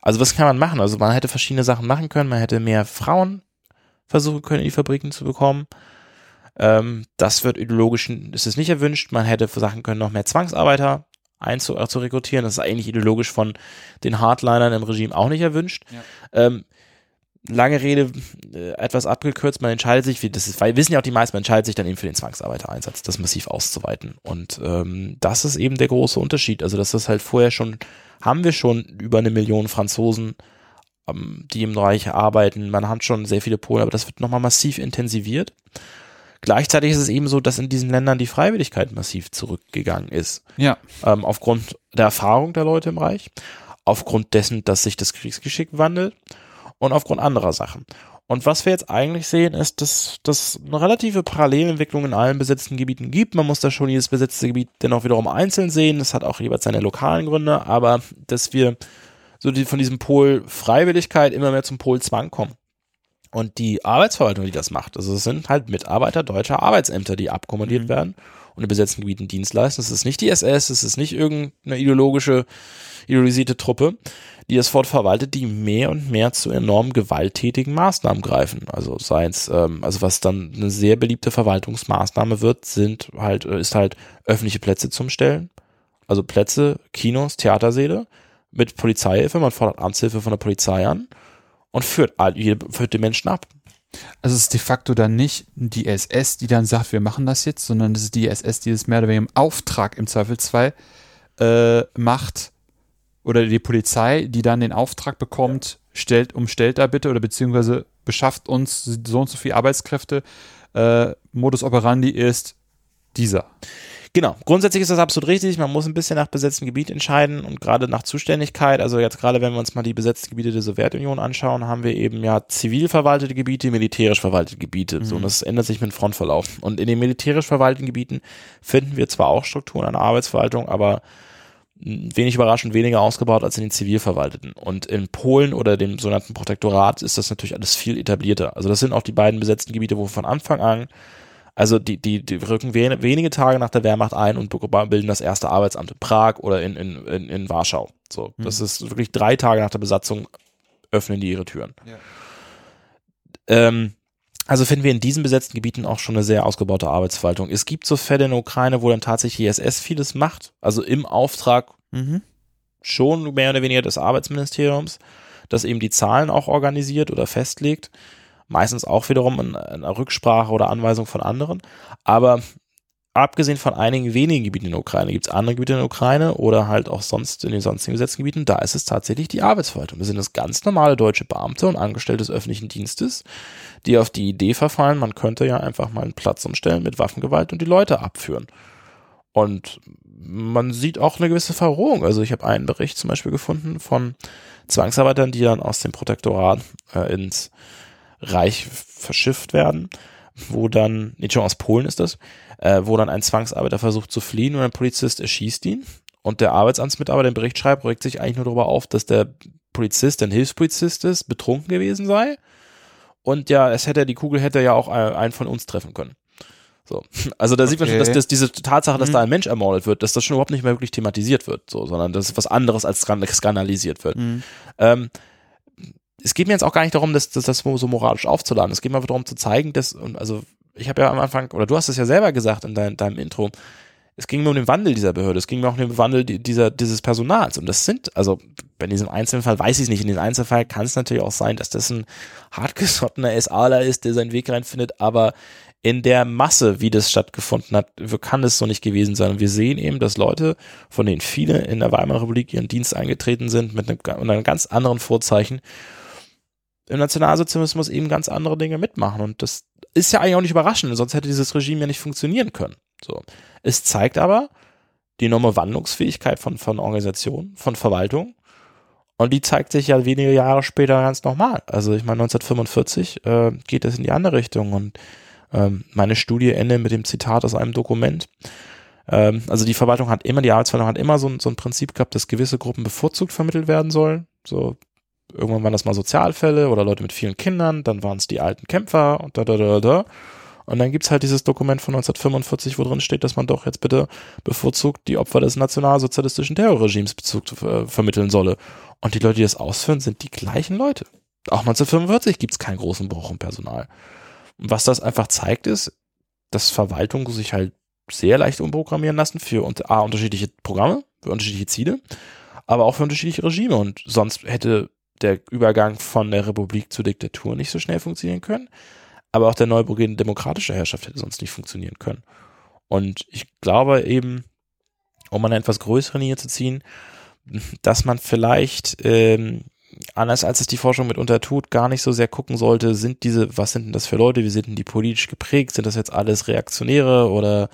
Speaker 3: Also was kann man machen? Also man hätte verschiedene Sachen machen können. Man hätte mehr Frauen versuchen können, in die Fabriken zu bekommen. Ähm, das wird ideologisch, ist es nicht erwünscht. Man hätte Sachen können, noch mehr Zwangsarbeiter einzu äh, zu rekrutieren. Das ist eigentlich ideologisch von den Hardlinern im Regime auch nicht erwünscht. Ja. Ähm, lange Rede, äh, etwas abgekürzt, man entscheidet sich, wie das ist, weil wissen ja auch die meisten, man entscheidet sich dann eben für den Zwangsarbeitereinsatz, das massiv auszuweiten. Und ähm, das ist eben der große Unterschied. Also das ist halt vorher schon, haben wir schon über eine Million Franzosen, ähm, die im Reich arbeiten. Man hat schon sehr viele Polen, aber das wird nochmal massiv intensiviert. Gleichzeitig ist es eben so, dass in diesen Ländern die Freiwilligkeit massiv zurückgegangen ist.
Speaker 2: Ja.
Speaker 3: Ähm, aufgrund der Erfahrung der Leute im Reich, aufgrund dessen, dass sich das Kriegsgeschick wandelt und aufgrund anderer Sachen. Und was wir jetzt eigentlich sehen, ist, dass das eine relative Parallelentwicklung in allen besetzten Gebieten gibt. Man muss da schon jedes besetzte Gebiet dennoch wiederum einzeln sehen. Das hat auch jeweils seine lokalen Gründe, aber dass wir so die, von diesem Pol Freiwilligkeit immer mehr zum Pol Zwang kommen. Und die Arbeitsverwaltung, die das macht, also es sind halt Mitarbeiter deutscher Arbeitsämter, die abkommandiert mhm. werden und in besetzten Gebieten Dienst leisten. Es ist nicht die SS, es ist nicht irgendeine ideologische, ideologisierte Truppe, die das Fort verwaltet, die mehr und mehr zu enorm gewalttätigen Maßnahmen greifen. Also sei es, ähm, also was dann eine sehr beliebte Verwaltungsmaßnahme wird, sind halt, äh, ist halt öffentliche Plätze zum Stellen. Also Plätze, Kinos, Theatersäle mit Polizeihilfe. Man fordert Amtshilfe von der Polizei an und führt, führt die Menschen ab.
Speaker 2: Also es ist de facto dann nicht die SS, die dann sagt, wir machen das jetzt, sondern es ist die SS, die es mehr oder weniger im Auftrag im Zweifelsfall äh, macht oder die Polizei, die dann den Auftrag bekommt, stellt, umstellt da bitte oder beziehungsweise beschafft uns so und so viele Arbeitskräfte. Äh, Modus operandi ist dieser.
Speaker 3: Genau, grundsätzlich ist das absolut richtig. Man muss ein bisschen nach besetztem Gebiet entscheiden und gerade nach Zuständigkeit. Also jetzt gerade, wenn wir uns mal die besetzten Gebiete der Sowjetunion anschauen, haben wir eben ja zivil verwaltete Gebiete, militärisch verwaltete Gebiete. Mhm. So, und das ändert sich mit dem Frontverlauf. Und in den militärisch verwalteten Gebieten finden wir zwar auch Strukturen einer Arbeitsverwaltung, aber wenig überraschend weniger ausgebaut als in den zivil verwalteten. Und in Polen oder dem sogenannten Protektorat ist das natürlich alles viel etablierter. Also das sind auch die beiden besetzten Gebiete, wo von Anfang an also die, die, die rücken wenige Tage nach der Wehrmacht ein und bilden das erste Arbeitsamt in Prag oder in, in, in, in Warschau. So, mhm. das ist wirklich drei Tage nach der Besatzung öffnen die ihre Türen. Ja. Ähm, also finden wir in diesen besetzten Gebieten auch schon eine sehr ausgebaute Arbeitsverwaltung. Es gibt so Fälle in der Ukraine, wo dann tatsächlich die SS vieles macht, also im Auftrag mhm. schon mehr oder weniger des Arbeitsministeriums, das eben die Zahlen auch organisiert oder festlegt meistens auch wiederum in, in Rücksprache oder Anweisung von anderen. Aber abgesehen von einigen wenigen Gebieten in der Ukraine gibt es andere Gebiete in der Ukraine oder halt auch sonst in den sonstigen besetzten Gebieten, da ist es tatsächlich die Arbeitsverwaltung. Das sind das ganz normale deutsche Beamte und Angestellte des öffentlichen Dienstes, die auf die Idee verfallen, man könnte ja einfach mal einen Platz umstellen mit Waffengewalt und die Leute abführen. Und man sieht auch eine gewisse Verrohung. Also ich habe einen Bericht zum Beispiel gefunden von Zwangsarbeitern, die dann aus dem Protektorat äh, ins Reich verschifft werden, wo dann, nicht schon aus Polen ist das, äh, wo dann ein Zwangsarbeiter versucht zu fliehen und ein Polizist erschießt ihn. Und der Arbeitsamtsmitarbeiter den Bericht schreibt, regt sich eigentlich nur darüber auf, dass der Polizist, ein Hilfspolizist ist, betrunken gewesen sei. Und ja, es hätte, die Kugel hätte ja auch einen von uns treffen können. So. Also da okay. sieht man schon, dass, dass diese Tatsache, dass mhm. da ein Mensch ermordet wird, dass das schon überhaupt nicht mehr wirklich thematisiert wird, so, sondern dass was anderes als skandalisiert wird. Mhm. Ähm, es geht mir jetzt auch gar nicht darum, das, das, das so moralisch aufzuladen. Es geht mir einfach darum zu zeigen, dass, also ich habe ja am Anfang, oder du hast es ja selber gesagt in dein, deinem Intro, es ging mir um den Wandel dieser Behörde, es ging mir auch um den Wandel dieser, dieses Personals. Und das sind, also bei diesem Einzelfall weiß ich es nicht, in diesem Einzelfall kann es natürlich auch sein, dass das ein hartgesottener SAler ist, der seinen Weg reinfindet, aber in der Masse, wie das stattgefunden hat, kann es so nicht gewesen sein. Und wir sehen eben, dass Leute, von denen viele in der Weimarer Republik ihren Dienst eingetreten sind, mit einem, mit einem ganz anderen Vorzeichen, im Nationalsozialismus eben ganz andere Dinge mitmachen. Und das ist ja eigentlich auch nicht überraschend, sonst hätte dieses Regime ja nicht funktionieren können. So. Es zeigt aber die enorme Wandlungsfähigkeit von, von Organisationen, von Verwaltung. Und die zeigt sich ja wenige Jahre später ganz normal. Also ich meine, 1945 äh, geht es in die andere Richtung. Und ähm, meine Studie endet mit dem Zitat aus einem Dokument. Ähm, also die Verwaltung hat immer, die Arbeitsverwaltung hat immer so, so ein Prinzip gehabt, dass gewisse Gruppen bevorzugt vermittelt werden sollen. So Irgendwann waren das mal Sozialfälle oder Leute mit vielen Kindern, dann waren es die alten Kämpfer und da, da, da, da. Und dann gibt's halt dieses Dokument von 1945, wo drin steht, dass man doch jetzt bitte bevorzugt die Opfer des nationalsozialistischen Terrorregimes Bezug äh, vermitteln solle. Und die Leute, die das ausführen, sind die gleichen Leute. Auch 1945 gibt's keinen großen Bruch im Personal. Und was das einfach zeigt, ist, dass Verwaltung sich halt sehr leicht umprogrammieren lassen für A, unterschiedliche Programme, für unterschiedliche Ziele, aber auch für unterschiedliche Regime. Und sonst hätte der Übergang von der Republik zur Diktatur nicht so schnell funktionieren können. Aber auch der Neubeginn in demokratischer Herrschaft hätte sonst nicht funktionieren können. Und ich glaube eben, um eine etwas größere Linie zu ziehen, dass man vielleicht ähm, anders als es die Forschung mitunter tut, gar nicht so sehr gucken sollte, sind diese, was sind denn das für Leute, wie sind denn die politisch geprägt, sind das jetzt alles Reaktionäre oder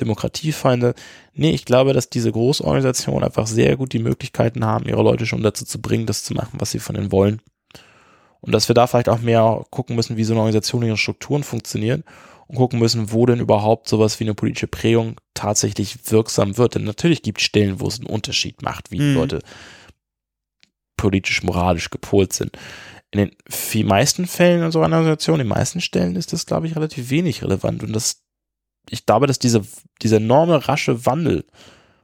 Speaker 3: Demokratiefeinde? Nee, ich glaube, dass diese Großorganisationen einfach sehr gut die Möglichkeiten haben, ihre Leute schon dazu zu bringen, das zu machen, was sie von ihnen wollen. Und dass wir da vielleicht auch mehr gucken müssen, wie so eine Organisation ihre Strukturen funktionieren und gucken müssen, wo denn überhaupt sowas wie eine politische Prägung tatsächlich wirksam wird. Denn natürlich gibt es Stellen, wo es einen Unterschied macht, wie mhm. Leute politisch, moralisch gepolt sind. In den viel meisten Fällen in so einer Organisation, in den meisten Stellen ist das, glaube ich, relativ wenig relevant. Und das, ich glaube, dass diese, dieser enorme, rasche Wandel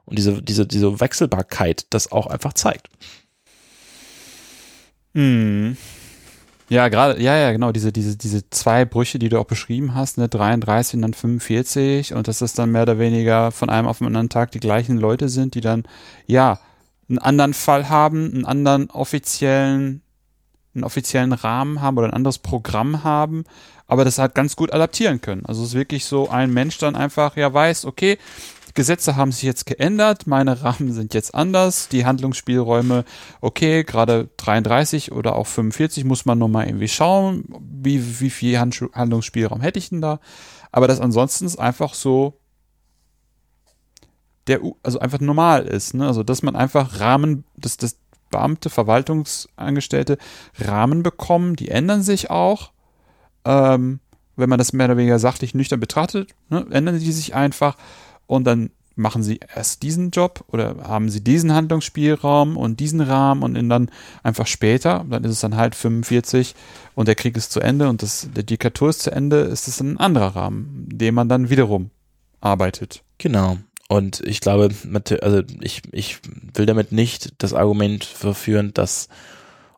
Speaker 3: und diese, diese, diese Wechselbarkeit das auch einfach zeigt.
Speaker 2: Hm. Ja, gerade, ja, ja, genau, diese, diese, diese zwei Brüche, die du auch beschrieben hast, ne, 33 und dann 45 und dass das dann mehr oder weniger von einem auf den anderen Tag die gleichen Leute sind, die dann, ja, einen anderen Fall haben, einen anderen offiziellen einen offiziellen Rahmen haben oder ein anderes Programm haben, aber das halt ganz gut adaptieren können. Also es ist wirklich so ein Mensch dann einfach ja weiß, okay, Gesetze haben sich jetzt geändert, meine Rahmen sind jetzt anders, die Handlungsspielräume, okay, gerade 33 oder auch 45 muss man nochmal irgendwie schauen, wie, wie viel Handlungsspielraum hätte ich denn da. Aber das ansonsten ist einfach so, der, also einfach normal ist, ne? Also, dass man einfach Rahmen, dass das Beamte, Verwaltungsangestellte Rahmen bekommen, die ändern sich auch. Ähm, wenn man das mehr oder weniger sachlich nüchtern betrachtet, ne, ändern die sich einfach und dann machen sie erst diesen Job oder haben sie diesen Handlungsspielraum und diesen Rahmen und dann einfach später, dann ist es dann halt 45 und der Krieg ist zu Ende und das, der Diktatur ist zu Ende, ist es ein anderer Rahmen, dem man dann wiederum arbeitet.
Speaker 3: Genau. Und ich glaube, also ich, ich will damit nicht das Argument verführen, dass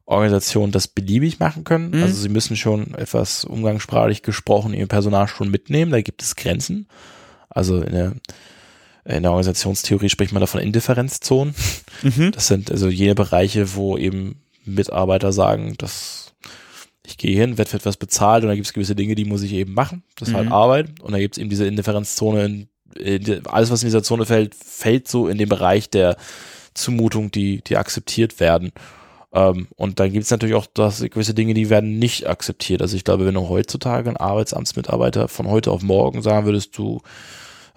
Speaker 3: Organisationen das beliebig machen können. Mhm. Also sie müssen schon etwas umgangssprachlich gesprochen ihr Personal schon mitnehmen. Da gibt es Grenzen. Also in der, in der Organisationstheorie spricht man davon Indifferenzzonen. Mhm. Das sind also jene Bereiche, wo eben Mitarbeiter sagen, dass ich gehe hin, werde für etwas bezahlt und da gibt es gewisse Dinge, die muss ich eben machen. Das ist halt mhm. halt Arbeit. Und da gibt es eben diese Indifferenzzone, in, in, alles was in dieser Zone fällt, fällt so in den Bereich der Zumutung, die, die akzeptiert werden. Ähm, und dann gibt es natürlich auch das, gewisse Dinge, die werden nicht akzeptiert. Also ich glaube, wenn du heutzutage ein Arbeitsamtsmitarbeiter von heute auf morgen sagen würdest, du,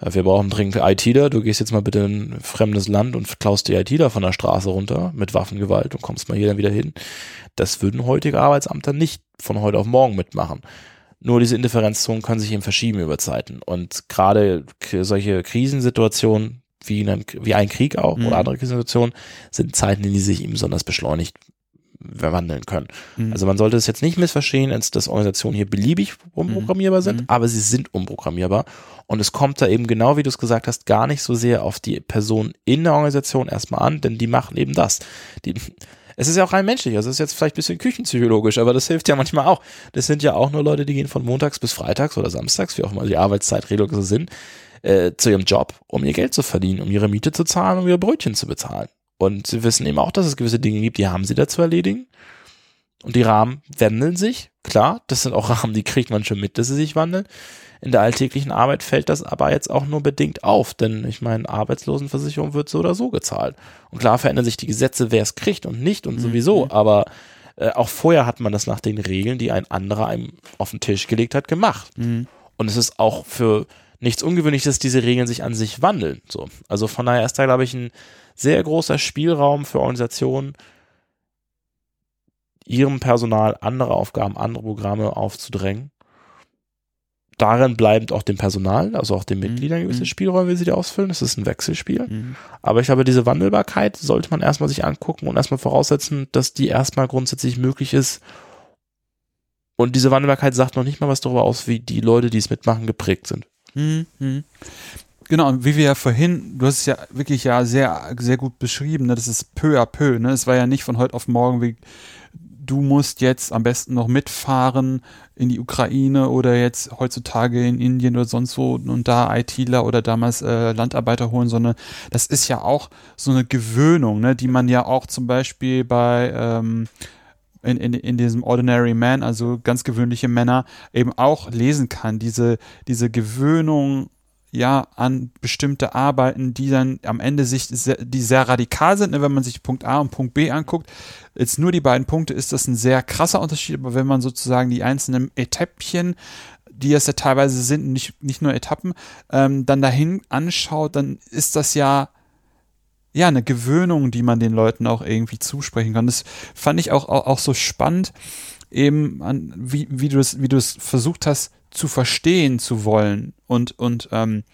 Speaker 3: äh, wir brauchen dringend ITler, du gehst jetzt mal bitte in ein fremdes Land und klaust die ITler von der Straße runter mit Waffengewalt und kommst mal hier dann wieder hin. Das würden heutige Arbeitsamter nicht von heute auf morgen mitmachen. Nur diese Indifferenzzonen können sich eben verschieben über Zeiten. Und gerade solche Krisensituationen, wie, ein, wie ein Krieg auch mhm. oder andere Situationen, sind Zeiten, in die sich ihm besonders beschleunigt verwandeln können. Mhm. Also man sollte es jetzt nicht missverstehen, als dass Organisationen hier beliebig umprogrammierbar sind, mhm. aber sie sind umprogrammierbar. Und es kommt da eben genau, wie du es gesagt hast, gar nicht so sehr auf die Person in der Organisation erstmal an, denn die machen eben das. Die, es ist ja auch rein menschlich, also es ist jetzt vielleicht ein bisschen küchenpsychologisch, aber das hilft ja manchmal auch. Das sind ja auch nur Leute, die gehen von montags bis freitags oder samstags, wie auch immer die Arbeitszeitregelungen so sind, äh, zu ihrem Job, um ihr Geld zu verdienen, um ihre Miete zu zahlen, um ihre Brötchen zu bezahlen. Und sie wissen eben auch, dass es gewisse Dinge gibt, die haben sie da zu erledigen. Und die Rahmen wandeln sich. Klar, das sind auch Rahmen, die kriegt man schon mit, dass sie sich wandeln. In der alltäglichen Arbeit fällt das aber jetzt auch nur bedingt auf, denn ich meine, Arbeitslosenversicherung wird so oder so gezahlt. Und klar verändern sich die Gesetze, wer es kriegt und nicht und mhm. sowieso, aber äh, auch vorher hat man das nach den Regeln, die ein anderer einem auf den Tisch gelegt hat, gemacht. Mhm. Und es ist auch für nichts ungewöhnlich, dass diese Regeln sich an sich wandeln. So. Also von daher ist da, glaube ich, ein sehr großer Spielraum für Organisationen, ihrem Personal andere Aufgaben, andere Programme aufzudrängen. Darin bleibend auch dem Personal, also auch den mhm. Mitgliedern gewisse mhm. Spielräume, wie sie die ausfüllen. Das ist ein Wechselspiel. Mhm. Aber ich glaube, diese Wandelbarkeit sollte man erstmal sich angucken und erstmal voraussetzen, dass die erstmal grundsätzlich möglich ist. Und diese Wandelbarkeit sagt noch nicht mal was darüber aus, wie die Leute, die es mitmachen, geprägt sind. Mhm.
Speaker 2: mhm. Genau, und wie wir ja vorhin, du hast es ja wirklich ja sehr, sehr gut beschrieben, ne? das ist peu à peu, ne? Es war ja nicht von heute auf morgen, wie du musst jetzt am besten noch mitfahren in die Ukraine oder jetzt heutzutage in Indien oder sonst wo und da ITler oder damals äh, Landarbeiter holen, sondern das ist ja auch so eine Gewöhnung, ne, die man ja auch zum Beispiel bei ähm, in, in, in diesem Ordinary Man, also ganz gewöhnliche Männer, eben auch lesen kann. Diese, diese Gewöhnung ja an bestimmte Arbeiten, die dann am Ende sich sehr, die sehr radikal sind, ne, wenn man sich Punkt A und Punkt B anguckt. Jetzt nur die beiden Punkte ist das ein sehr krasser Unterschied, aber wenn man sozusagen die einzelnen Etappchen, die es ja teilweise sind, nicht, nicht nur Etappen, ähm, dann dahin anschaut, dann ist das ja ja eine Gewöhnung, die man den Leuten auch irgendwie zusprechen kann. Das fand ich auch, auch, auch so spannend, eben an, wie, wie du es, wie du es versucht hast, zu verstehen zu wollen und, und ähm,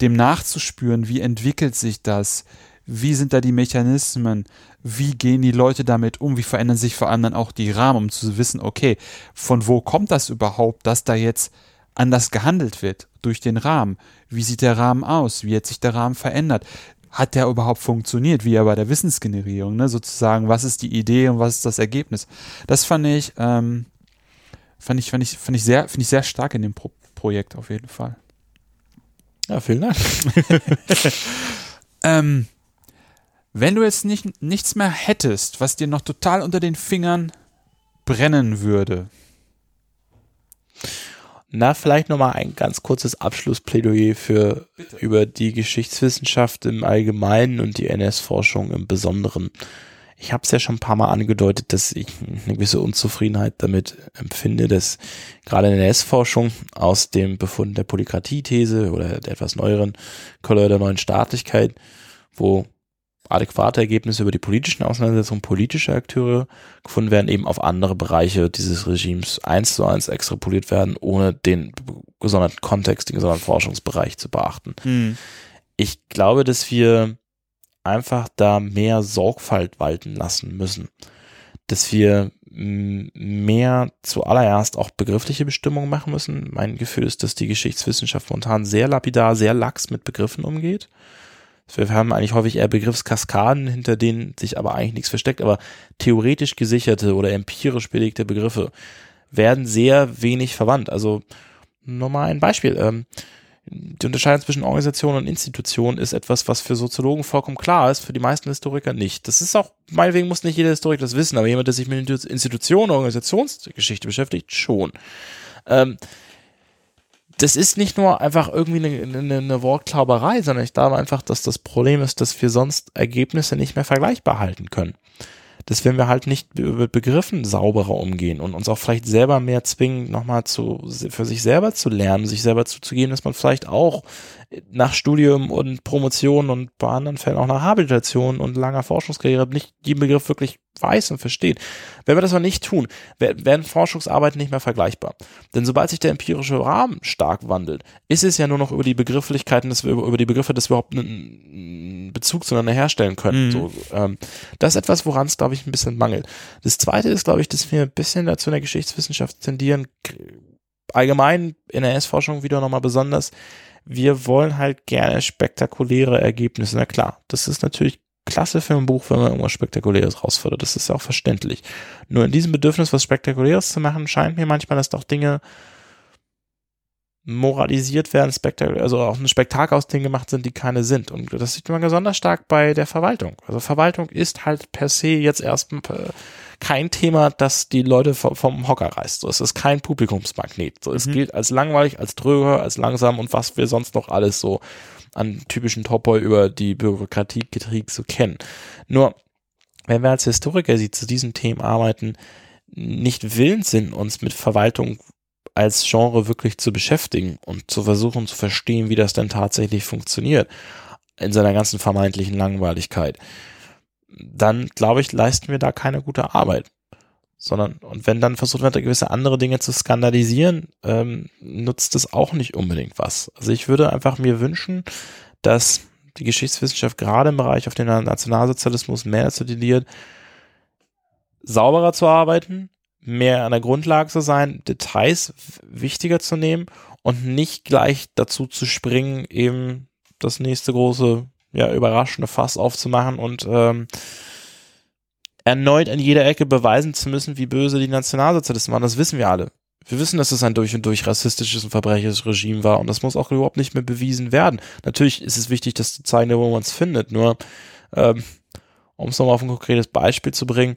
Speaker 2: dem nachzuspüren, wie entwickelt sich das, wie sind da die Mechanismen, wie gehen die Leute damit um, wie verändern sich vor allem dann auch die Rahmen, um zu wissen, okay, von wo kommt das überhaupt, dass da jetzt anders gehandelt wird durch den Rahmen? Wie sieht der Rahmen aus? Wie hat sich der Rahmen verändert? Hat der überhaupt funktioniert, wie ja bei der Wissensgenerierung, ne? sozusagen, was ist die Idee und was ist das Ergebnis? Das fand ich ähm, fand ich, fand ich, fand ich sehr, finde ich sehr stark in dem Pro Projekt auf jeden Fall.
Speaker 3: Ja, vielen Dank.
Speaker 2: ähm, wenn du jetzt nicht, nichts mehr hättest, was dir noch total unter den Fingern brennen würde.
Speaker 3: Na, vielleicht nochmal ein ganz kurzes Abschlussplädoyer für Bitte. über die Geschichtswissenschaft im Allgemeinen und die NS-Forschung im Besonderen. Ich habe es ja schon ein paar Mal angedeutet, dass ich eine gewisse Unzufriedenheit damit empfinde, dass gerade in der NS-Forschung aus dem Befund der Polykratie-These oder der etwas neueren Kolleur der neuen Staatlichkeit, wo adäquate Ergebnisse über die politischen Auseinandersetzungen politischer Akteure gefunden werden, eben auf andere Bereiche dieses Regimes eins zu eins extrapoliert werden, ohne den gesonderten Kontext, den gesonderten Forschungsbereich zu beachten. Hm. Ich glaube, dass wir einfach da mehr Sorgfalt walten lassen müssen. Dass wir mehr zuallererst auch begriffliche Bestimmungen machen müssen. Mein Gefühl ist, dass die Geschichtswissenschaft momentan sehr lapidar, sehr lax mit Begriffen umgeht. Wir haben eigentlich häufig eher Begriffskaskaden, hinter denen sich aber eigentlich nichts versteckt, aber theoretisch gesicherte oder empirisch belegte Begriffe werden sehr wenig verwandt. Also nochmal ein Beispiel. Ähm, die Unterscheidung zwischen Organisation und Institution ist etwas, was für Soziologen vollkommen klar ist, für die meisten Historiker nicht. Das ist auch, meinetwegen muss nicht jeder Historiker das wissen, aber jemand, der sich mit Institutionen, Organisationsgeschichte beschäftigt, schon. Ähm, das ist nicht nur einfach irgendwie eine, eine, eine Wortklauberei, sondern ich glaube einfach, dass das Problem ist, dass wir sonst Ergebnisse nicht mehr vergleichbar halten können. Dass wenn wir halt nicht mit Begriffen sauberer umgehen und uns auch vielleicht selber mehr zwingen, nochmal zu, für sich selber zu lernen, sich selber zuzugeben, dass man vielleicht auch nach Studium und Promotion und bei anderen Fällen auch nach Habilitation und langer Forschungskarriere nicht jeden Begriff wirklich weiß und versteht. Wenn wir das noch nicht tun, werden Forschungsarbeiten nicht mehr vergleichbar. Denn sobald sich der empirische Rahmen stark wandelt, ist es ja nur noch über die Begrifflichkeiten, dass wir über die Begriffe, dass wir überhaupt einen Bezug zueinander herstellen können. Mhm. So, ähm, das ist etwas, woran es, glaube ich, ein bisschen mangelt. Das zweite ist, glaube ich, dass wir ein bisschen dazu in der Geschichtswissenschaft tendieren, allgemein in der S-Forschung wieder nochmal besonders, wir wollen halt gerne spektakuläre Ergebnisse. Na klar, das ist natürlich klasse für ein Buch, wenn man irgendwas Spektakuläres rausfordert. Das ist ja auch verständlich. Nur in diesem Bedürfnis, was Spektakuläres zu machen, scheint mir manchmal, dass doch Dinge moralisiert werden, spektakulär, also auch ein Spektakel aus Dingen gemacht sind, die keine sind. Und das sieht man besonders stark bei der Verwaltung. Also Verwaltung ist halt per se jetzt erstmal kein Thema, das die Leute vom, Hocker reißt. So, es ist kein Publikumsmagnet. So, es mhm. gilt als langweilig, als dröger, als langsam und was wir sonst noch alles so an typischen Topoi über die Bürokratiekrieg so kennen. Nur, wenn wir als Historiker sie zu diesen Themen arbeiten, nicht willens sind, uns mit Verwaltung als Genre wirklich zu beschäftigen und zu versuchen zu verstehen, wie das denn tatsächlich funktioniert in seiner ganzen vermeintlichen Langweiligkeit, dann glaube ich, leisten wir da keine gute Arbeit. Sondern, und wenn dann versucht wird, gewisse andere Dinge zu skandalisieren, ähm, nutzt es auch nicht unbedingt was. Also ich würde einfach mir wünschen, dass die Geschichtswissenschaft gerade im Bereich auf den Nationalsozialismus mehr dazu tendiert, sauberer zu arbeiten, mehr an der Grundlage zu sein, Details wichtiger zu nehmen und nicht gleich dazu zu springen, eben das nächste große ja, überraschende Fass aufzumachen und ähm, erneut an jeder Ecke beweisen zu müssen, wie böse die Nationalsozialisten waren. Das wissen wir alle. Wir wissen, dass es ein durch und durch rassistisches und verbrecherisches Regime war und das muss auch überhaupt nicht mehr bewiesen werden. Natürlich ist es wichtig, das zu zeigen, wo man es findet. Nur, ähm, um es nochmal auf ein konkretes Beispiel zu bringen,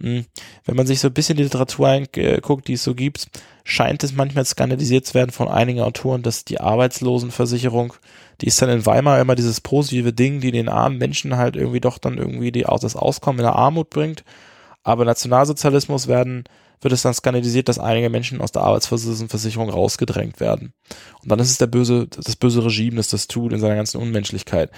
Speaker 3: hm, wenn man sich so ein bisschen die Literatur anguckt, die es so gibt, scheint es manchmal skandalisiert zu werden von einigen Autoren, dass die Arbeitslosenversicherung die ist dann in Weimar immer dieses positive Ding, die den armen Menschen halt irgendwie doch dann irgendwie die, das Auskommen in der Armut bringt. Aber Nationalsozialismus werden, wird es dann skandalisiert, dass einige Menschen aus der Arbeitsversicherung rausgedrängt werden. Und dann ist es der böse, das böse Regime, das das tut in seiner ganzen Unmenschlichkeit.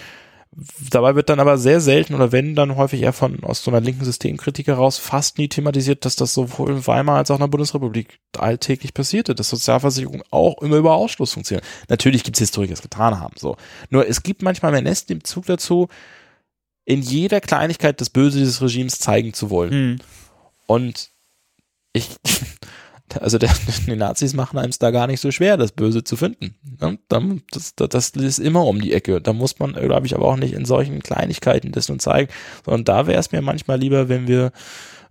Speaker 3: Dabei wird dann aber sehr selten oder wenn dann häufig eher von aus so einer linken Systemkritik heraus fast nie thematisiert, dass das sowohl in Weimar als auch in der Bundesrepublik alltäglich passierte, dass Sozialversicherungen auch immer über Ausschluss funktionieren. Natürlich gibt es Historiker, die es getan haben. So. Nur es gibt manchmal mehr Nest im Zug dazu, in jeder Kleinigkeit das Böse dieses Regimes zeigen zu wollen. Hm. Und ich also der, die Nazis machen einem es da gar nicht so schwer, das Böse zu finden. Das, das, das ist immer um die Ecke. Da muss man, glaube ich, aber auch nicht in solchen Kleinigkeiten das nun zeigen, sondern da wäre es mir manchmal lieber, wenn wir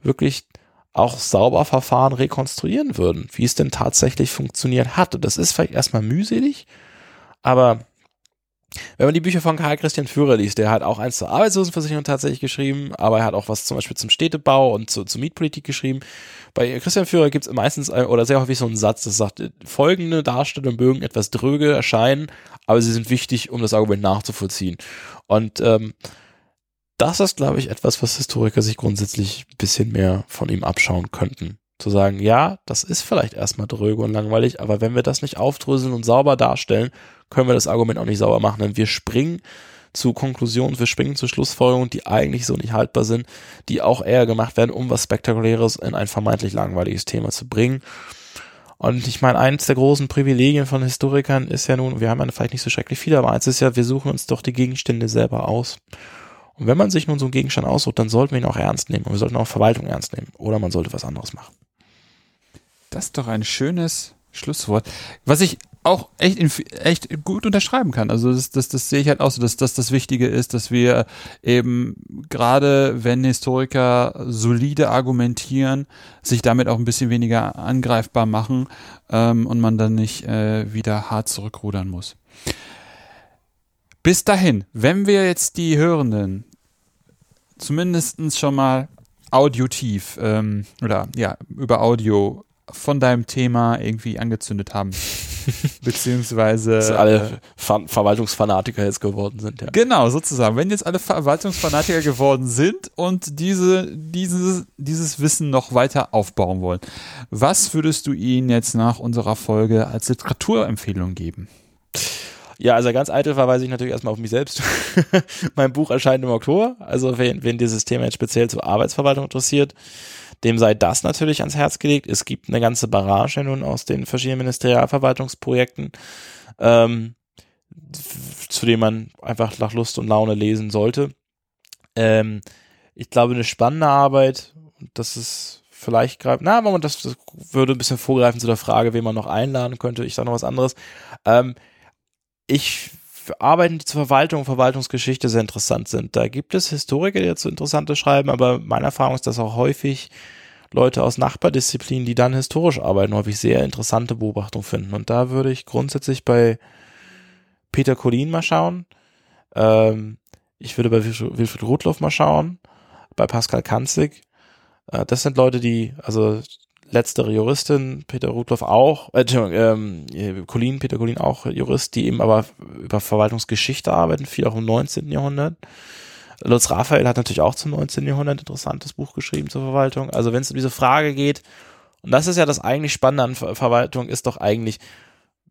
Speaker 3: wirklich auch sauber Verfahren rekonstruieren würden, wie es denn tatsächlich funktioniert hat. das ist vielleicht erstmal mühselig, aber wenn man die Bücher von Karl Christian Führer liest, der hat auch eins zur Arbeitslosenversicherung tatsächlich geschrieben, aber er hat auch was zum Beispiel zum Städtebau und zu, zur Mietpolitik geschrieben. Bei Christian Führer gibt es meistens äh, oder sehr häufig so einen Satz, das sagt, folgende Darstellungen mögen etwas dröge erscheinen, aber sie sind wichtig, um das Argument nachzuvollziehen. Und ähm, das ist, glaube ich, etwas, was Historiker sich grundsätzlich ein bisschen mehr von ihm abschauen könnten. Zu sagen, ja, das ist vielleicht erstmal dröge und langweilig, aber wenn wir das nicht aufdröseln und sauber darstellen, können wir das Argument auch nicht sauber machen, denn wir springen zu Konklusionen, wir springen zu Schlussfolgerungen, die eigentlich so nicht haltbar sind, die auch eher gemacht werden, um was Spektakuläres in ein vermeintlich langweiliges Thema zu bringen. Und ich meine, eins der großen Privilegien von Historikern ist ja nun, wir haben ja vielleicht nicht so schrecklich viele, aber eins ist ja, wir suchen uns doch die Gegenstände selber aus. Und wenn man sich nun so einen Gegenstand aussucht, dann sollten wir ihn auch ernst nehmen. Und wir sollten auch Verwaltung ernst nehmen. Oder man sollte was anderes machen.
Speaker 2: Das ist doch ein schönes Schlusswort. Was ich auch echt, echt gut unterschreiben kann. Also das, das, das sehe ich halt auch so, dass das das Wichtige ist, dass wir eben gerade, wenn Historiker solide argumentieren, sich damit auch ein bisschen weniger angreifbar machen ähm, und man dann nicht äh, wieder hart zurückrudern muss. Bis dahin, wenn wir jetzt die Hörenden zumindest schon mal audiotief ähm, oder ja, über Audio von deinem Thema irgendwie angezündet haben. Beziehungsweise.
Speaker 3: Dass alle Ver Verwaltungsfanatiker jetzt geworden sind, ja.
Speaker 2: Genau, sozusagen. Wenn jetzt alle Verwaltungsfanatiker geworden sind und diese, dieses, dieses Wissen noch weiter aufbauen wollen, was würdest du ihnen jetzt nach unserer Folge als Literaturempfehlung geben?
Speaker 3: Ja, also ganz eitel verweise ich natürlich erstmal auf mich selbst. mein Buch erscheint im Oktober. Also wenn, wenn dieses Thema jetzt speziell zur Arbeitsverwaltung interessiert, dem sei das natürlich ans Herz gelegt. Es gibt eine ganze Barrage nun aus den verschiedenen Ministerialverwaltungsprojekten, ähm, zu dem man einfach nach Lust und Laune lesen sollte. Ähm, ich glaube, eine spannende Arbeit, das ist vielleicht greift, na, Moment, das, das würde ein bisschen vorgreifen zu der Frage, wen man noch einladen könnte. Ich sage noch was anderes. Ähm, ich Arbeiten, die zur Verwaltung und Verwaltungsgeschichte sehr interessant sind. Da gibt es Historiker, die dazu interessante schreiben, aber meine Erfahrung ist, dass auch häufig Leute aus Nachbardisziplinen, die dann historisch arbeiten, häufig sehr interessante Beobachtungen finden. Und da würde ich grundsätzlich bei Peter Collin mal schauen. Ähm, ich würde bei Wilfried Rudloff mal schauen. Bei Pascal Kanzig. Äh, das sind Leute, die, also letztere Juristin, Peter Rudloff auch, äh, ähm, Colin, Peter Colin auch Jurist, die eben aber über Verwaltungsgeschichte arbeiten, viel auch im 19. Jahrhundert. Lutz Raphael hat natürlich auch zum 19. Jahrhundert interessantes Buch geschrieben zur Verwaltung. Also wenn es um diese Frage geht, und das ist ja das eigentlich Spannende an Ver Verwaltung, ist doch eigentlich,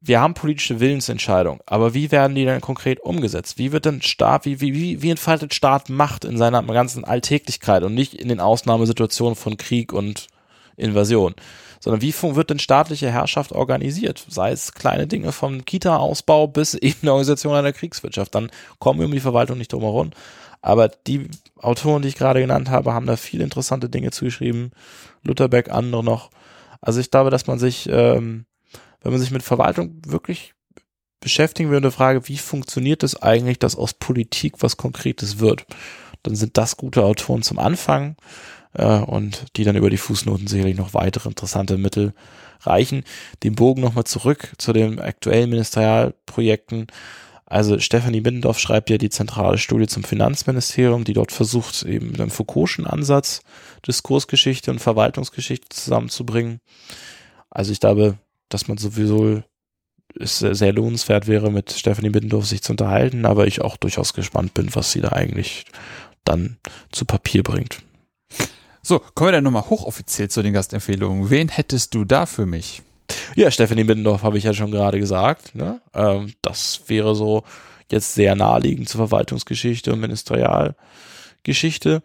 Speaker 3: wir haben politische Willensentscheidungen, aber wie werden die dann konkret umgesetzt? Wie wird denn Staat, wie, wie, wie, wie entfaltet Staat Macht in seiner ganzen Alltäglichkeit und nicht in den Ausnahmesituationen von Krieg und Invasion, sondern wie wird denn staatliche Herrschaft organisiert? Sei es kleine Dinge vom Kita-Ausbau bis eben eine Organisation einer Kriegswirtschaft. Dann kommen wir um die Verwaltung nicht drum herum. Aber die Autoren, die ich gerade genannt habe, haben da viele interessante Dinge zugeschrieben. Lutherbeck, andere noch. Also ich glaube, dass man sich, ähm, wenn man sich mit Verwaltung wirklich beschäftigen der Frage, wie funktioniert es eigentlich, dass aus Politik was Konkretes wird, dann sind das gute Autoren zum Anfang äh, und die dann über die Fußnoten sicherlich noch weitere interessante Mittel reichen. Den Bogen nochmal zurück zu den aktuellen Ministerialprojekten. Also Stefanie Biddendorf schreibt ja die zentrale Studie zum Finanzministerium, die dort versucht, eben mit einem Foucault'schen Ansatz Diskursgeschichte und Verwaltungsgeschichte zusammenzubringen. Also ich glaube, dass man sowieso es sehr lohnenswert wäre, mit Stefanie Biddendorf sich zu unterhalten, aber ich auch durchaus gespannt bin, was sie da eigentlich dann zu Papier bringt.
Speaker 2: So, kommen wir dann nochmal hochoffiziell zu den Gastempfehlungen. Wen hättest du da für mich?
Speaker 3: Ja, Stephanie Biddendorf habe ich ja schon gerade gesagt. Ne? Ähm, das wäre so jetzt sehr naheliegend zur Verwaltungsgeschichte und Ministerialgeschichte.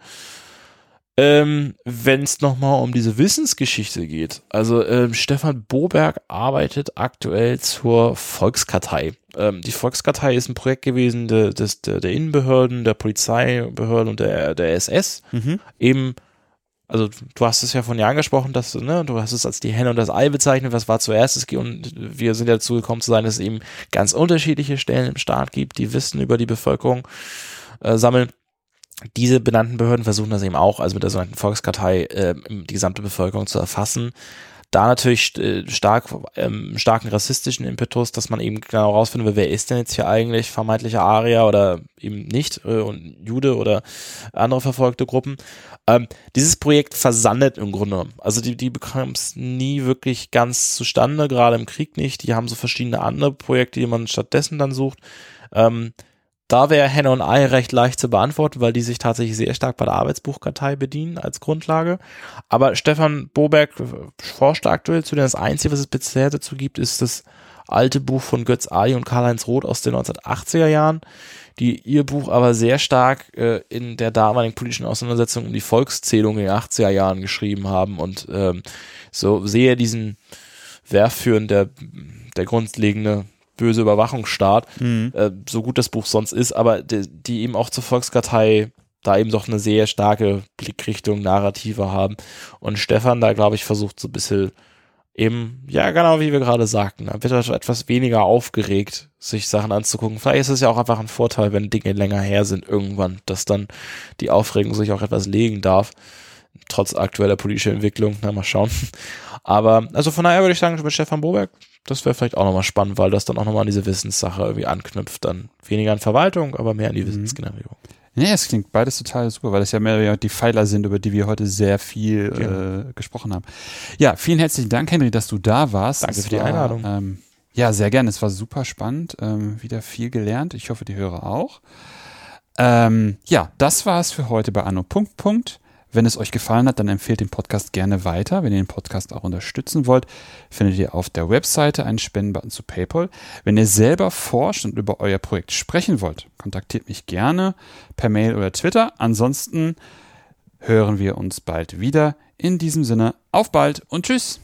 Speaker 3: Ähm, Wenn es nochmal um diese Wissensgeschichte geht, also ähm, Stefan Boberg arbeitet aktuell zur Volkskartei. Ähm, die Volkskartei ist ein Projekt gewesen de, des, de, der Innenbehörden, der Polizeibehörden und der, der SS, mhm. eben also du hast es ja von Jahren gesprochen, dass ne, du hast es als die Henne und das Ei bezeichnet, was war zuerst es und wir sind ja dazu gekommen zu sein, dass es eben ganz unterschiedliche Stellen im Staat gibt, die Wissen über die Bevölkerung äh, sammeln. Diese benannten Behörden versuchen das eben auch, also mit der sogenannten Volkskartei äh, die gesamte Bevölkerung zu erfassen. Da natürlich äh, stark, ähm, starken rassistischen Impetus, dass man eben genau rausfinden will, wer ist denn jetzt hier eigentlich vermeintlicher Arier oder eben nicht äh, und Jude oder andere verfolgte Gruppen. Ähm, dieses Projekt versandet im Grunde. Also die, die bekommen es nie wirklich ganz zustande, gerade im Krieg nicht. Die haben so verschiedene andere Projekte, die man stattdessen dann sucht. Ähm, da wäre Henne und Ei recht leicht zu beantworten, weil die sich tatsächlich sehr stark bei der Arbeitsbuchkartei bedienen als Grundlage. Aber Stefan Boberg forscht aktuell zu, denn das Einzige, was es bisher dazu gibt, ist das alte Buch von Götz Ali und Karl-Heinz Roth aus den 1980er Jahren, die ihr Buch aber sehr stark äh, in der damaligen politischen Auseinandersetzung um die Volkszählung in den 80er Jahren geschrieben haben und ähm, so sehe diesen Werfführen der, der grundlegende böse Überwachungsstaat, mhm. äh, so gut das Buch sonst ist, aber die, die eben auch zur Volkskartei da eben doch eine sehr starke Blickrichtung, Narrative haben. Und Stefan da, glaube ich, versucht so ein bisschen eben, ja, genau wie wir gerade sagten, da wird er etwas weniger aufgeregt, sich Sachen anzugucken. Vielleicht ist es ja auch einfach ein Vorteil, wenn Dinge länger her sind irgendwann, dass dann die Aufregung sich auch etwas legen darf. Trotz aktueller politischer Entwicklung, na, mal schauen. Aber, also von daher würde ich sagen, mit Stefan Boberg das wäre vielleicht auch nochmal spannend, weil das dann auch nochmal an diese Wissenssache irgendwie anknüpft. Dann weniger an Verwaltung, aber mehr an die mhm. Wissensgenerierung.
Speaker 2: Nee, es klingt beides total super, weil das ja mehr die Pfeiler sind, über die wir heute sehr viel genau. äh, gesprochen haben. Ja, vielen herzlichen Dank, Henry, dass du da warst.
Speaker 3: Danke das für die war, Einladung.
Speaker 2: Ähm, ja, sehr gerne. Es war super spannend. Ähm, wieder viel gelernt. Ich hoffe, die Hörer auch. Ähm, ja, das war es für heute bei Anno Punkt Punkt. Wenn es euch gefallen hat, dann empfehlt den Podcast gerne weiter. Wenn ihr den Podcast auch unterstützen wollt, findet ihr auf der Webseite einen Spendenbutton zu PayPal. Wenn ihr selber forscht und über euer Projekt sprechen wollt, kontaktiert mich gerne per Mail oder Twitter. Ansonsten hören wir uns bald wieder. In diesem Sinne, auf bald und tschüss.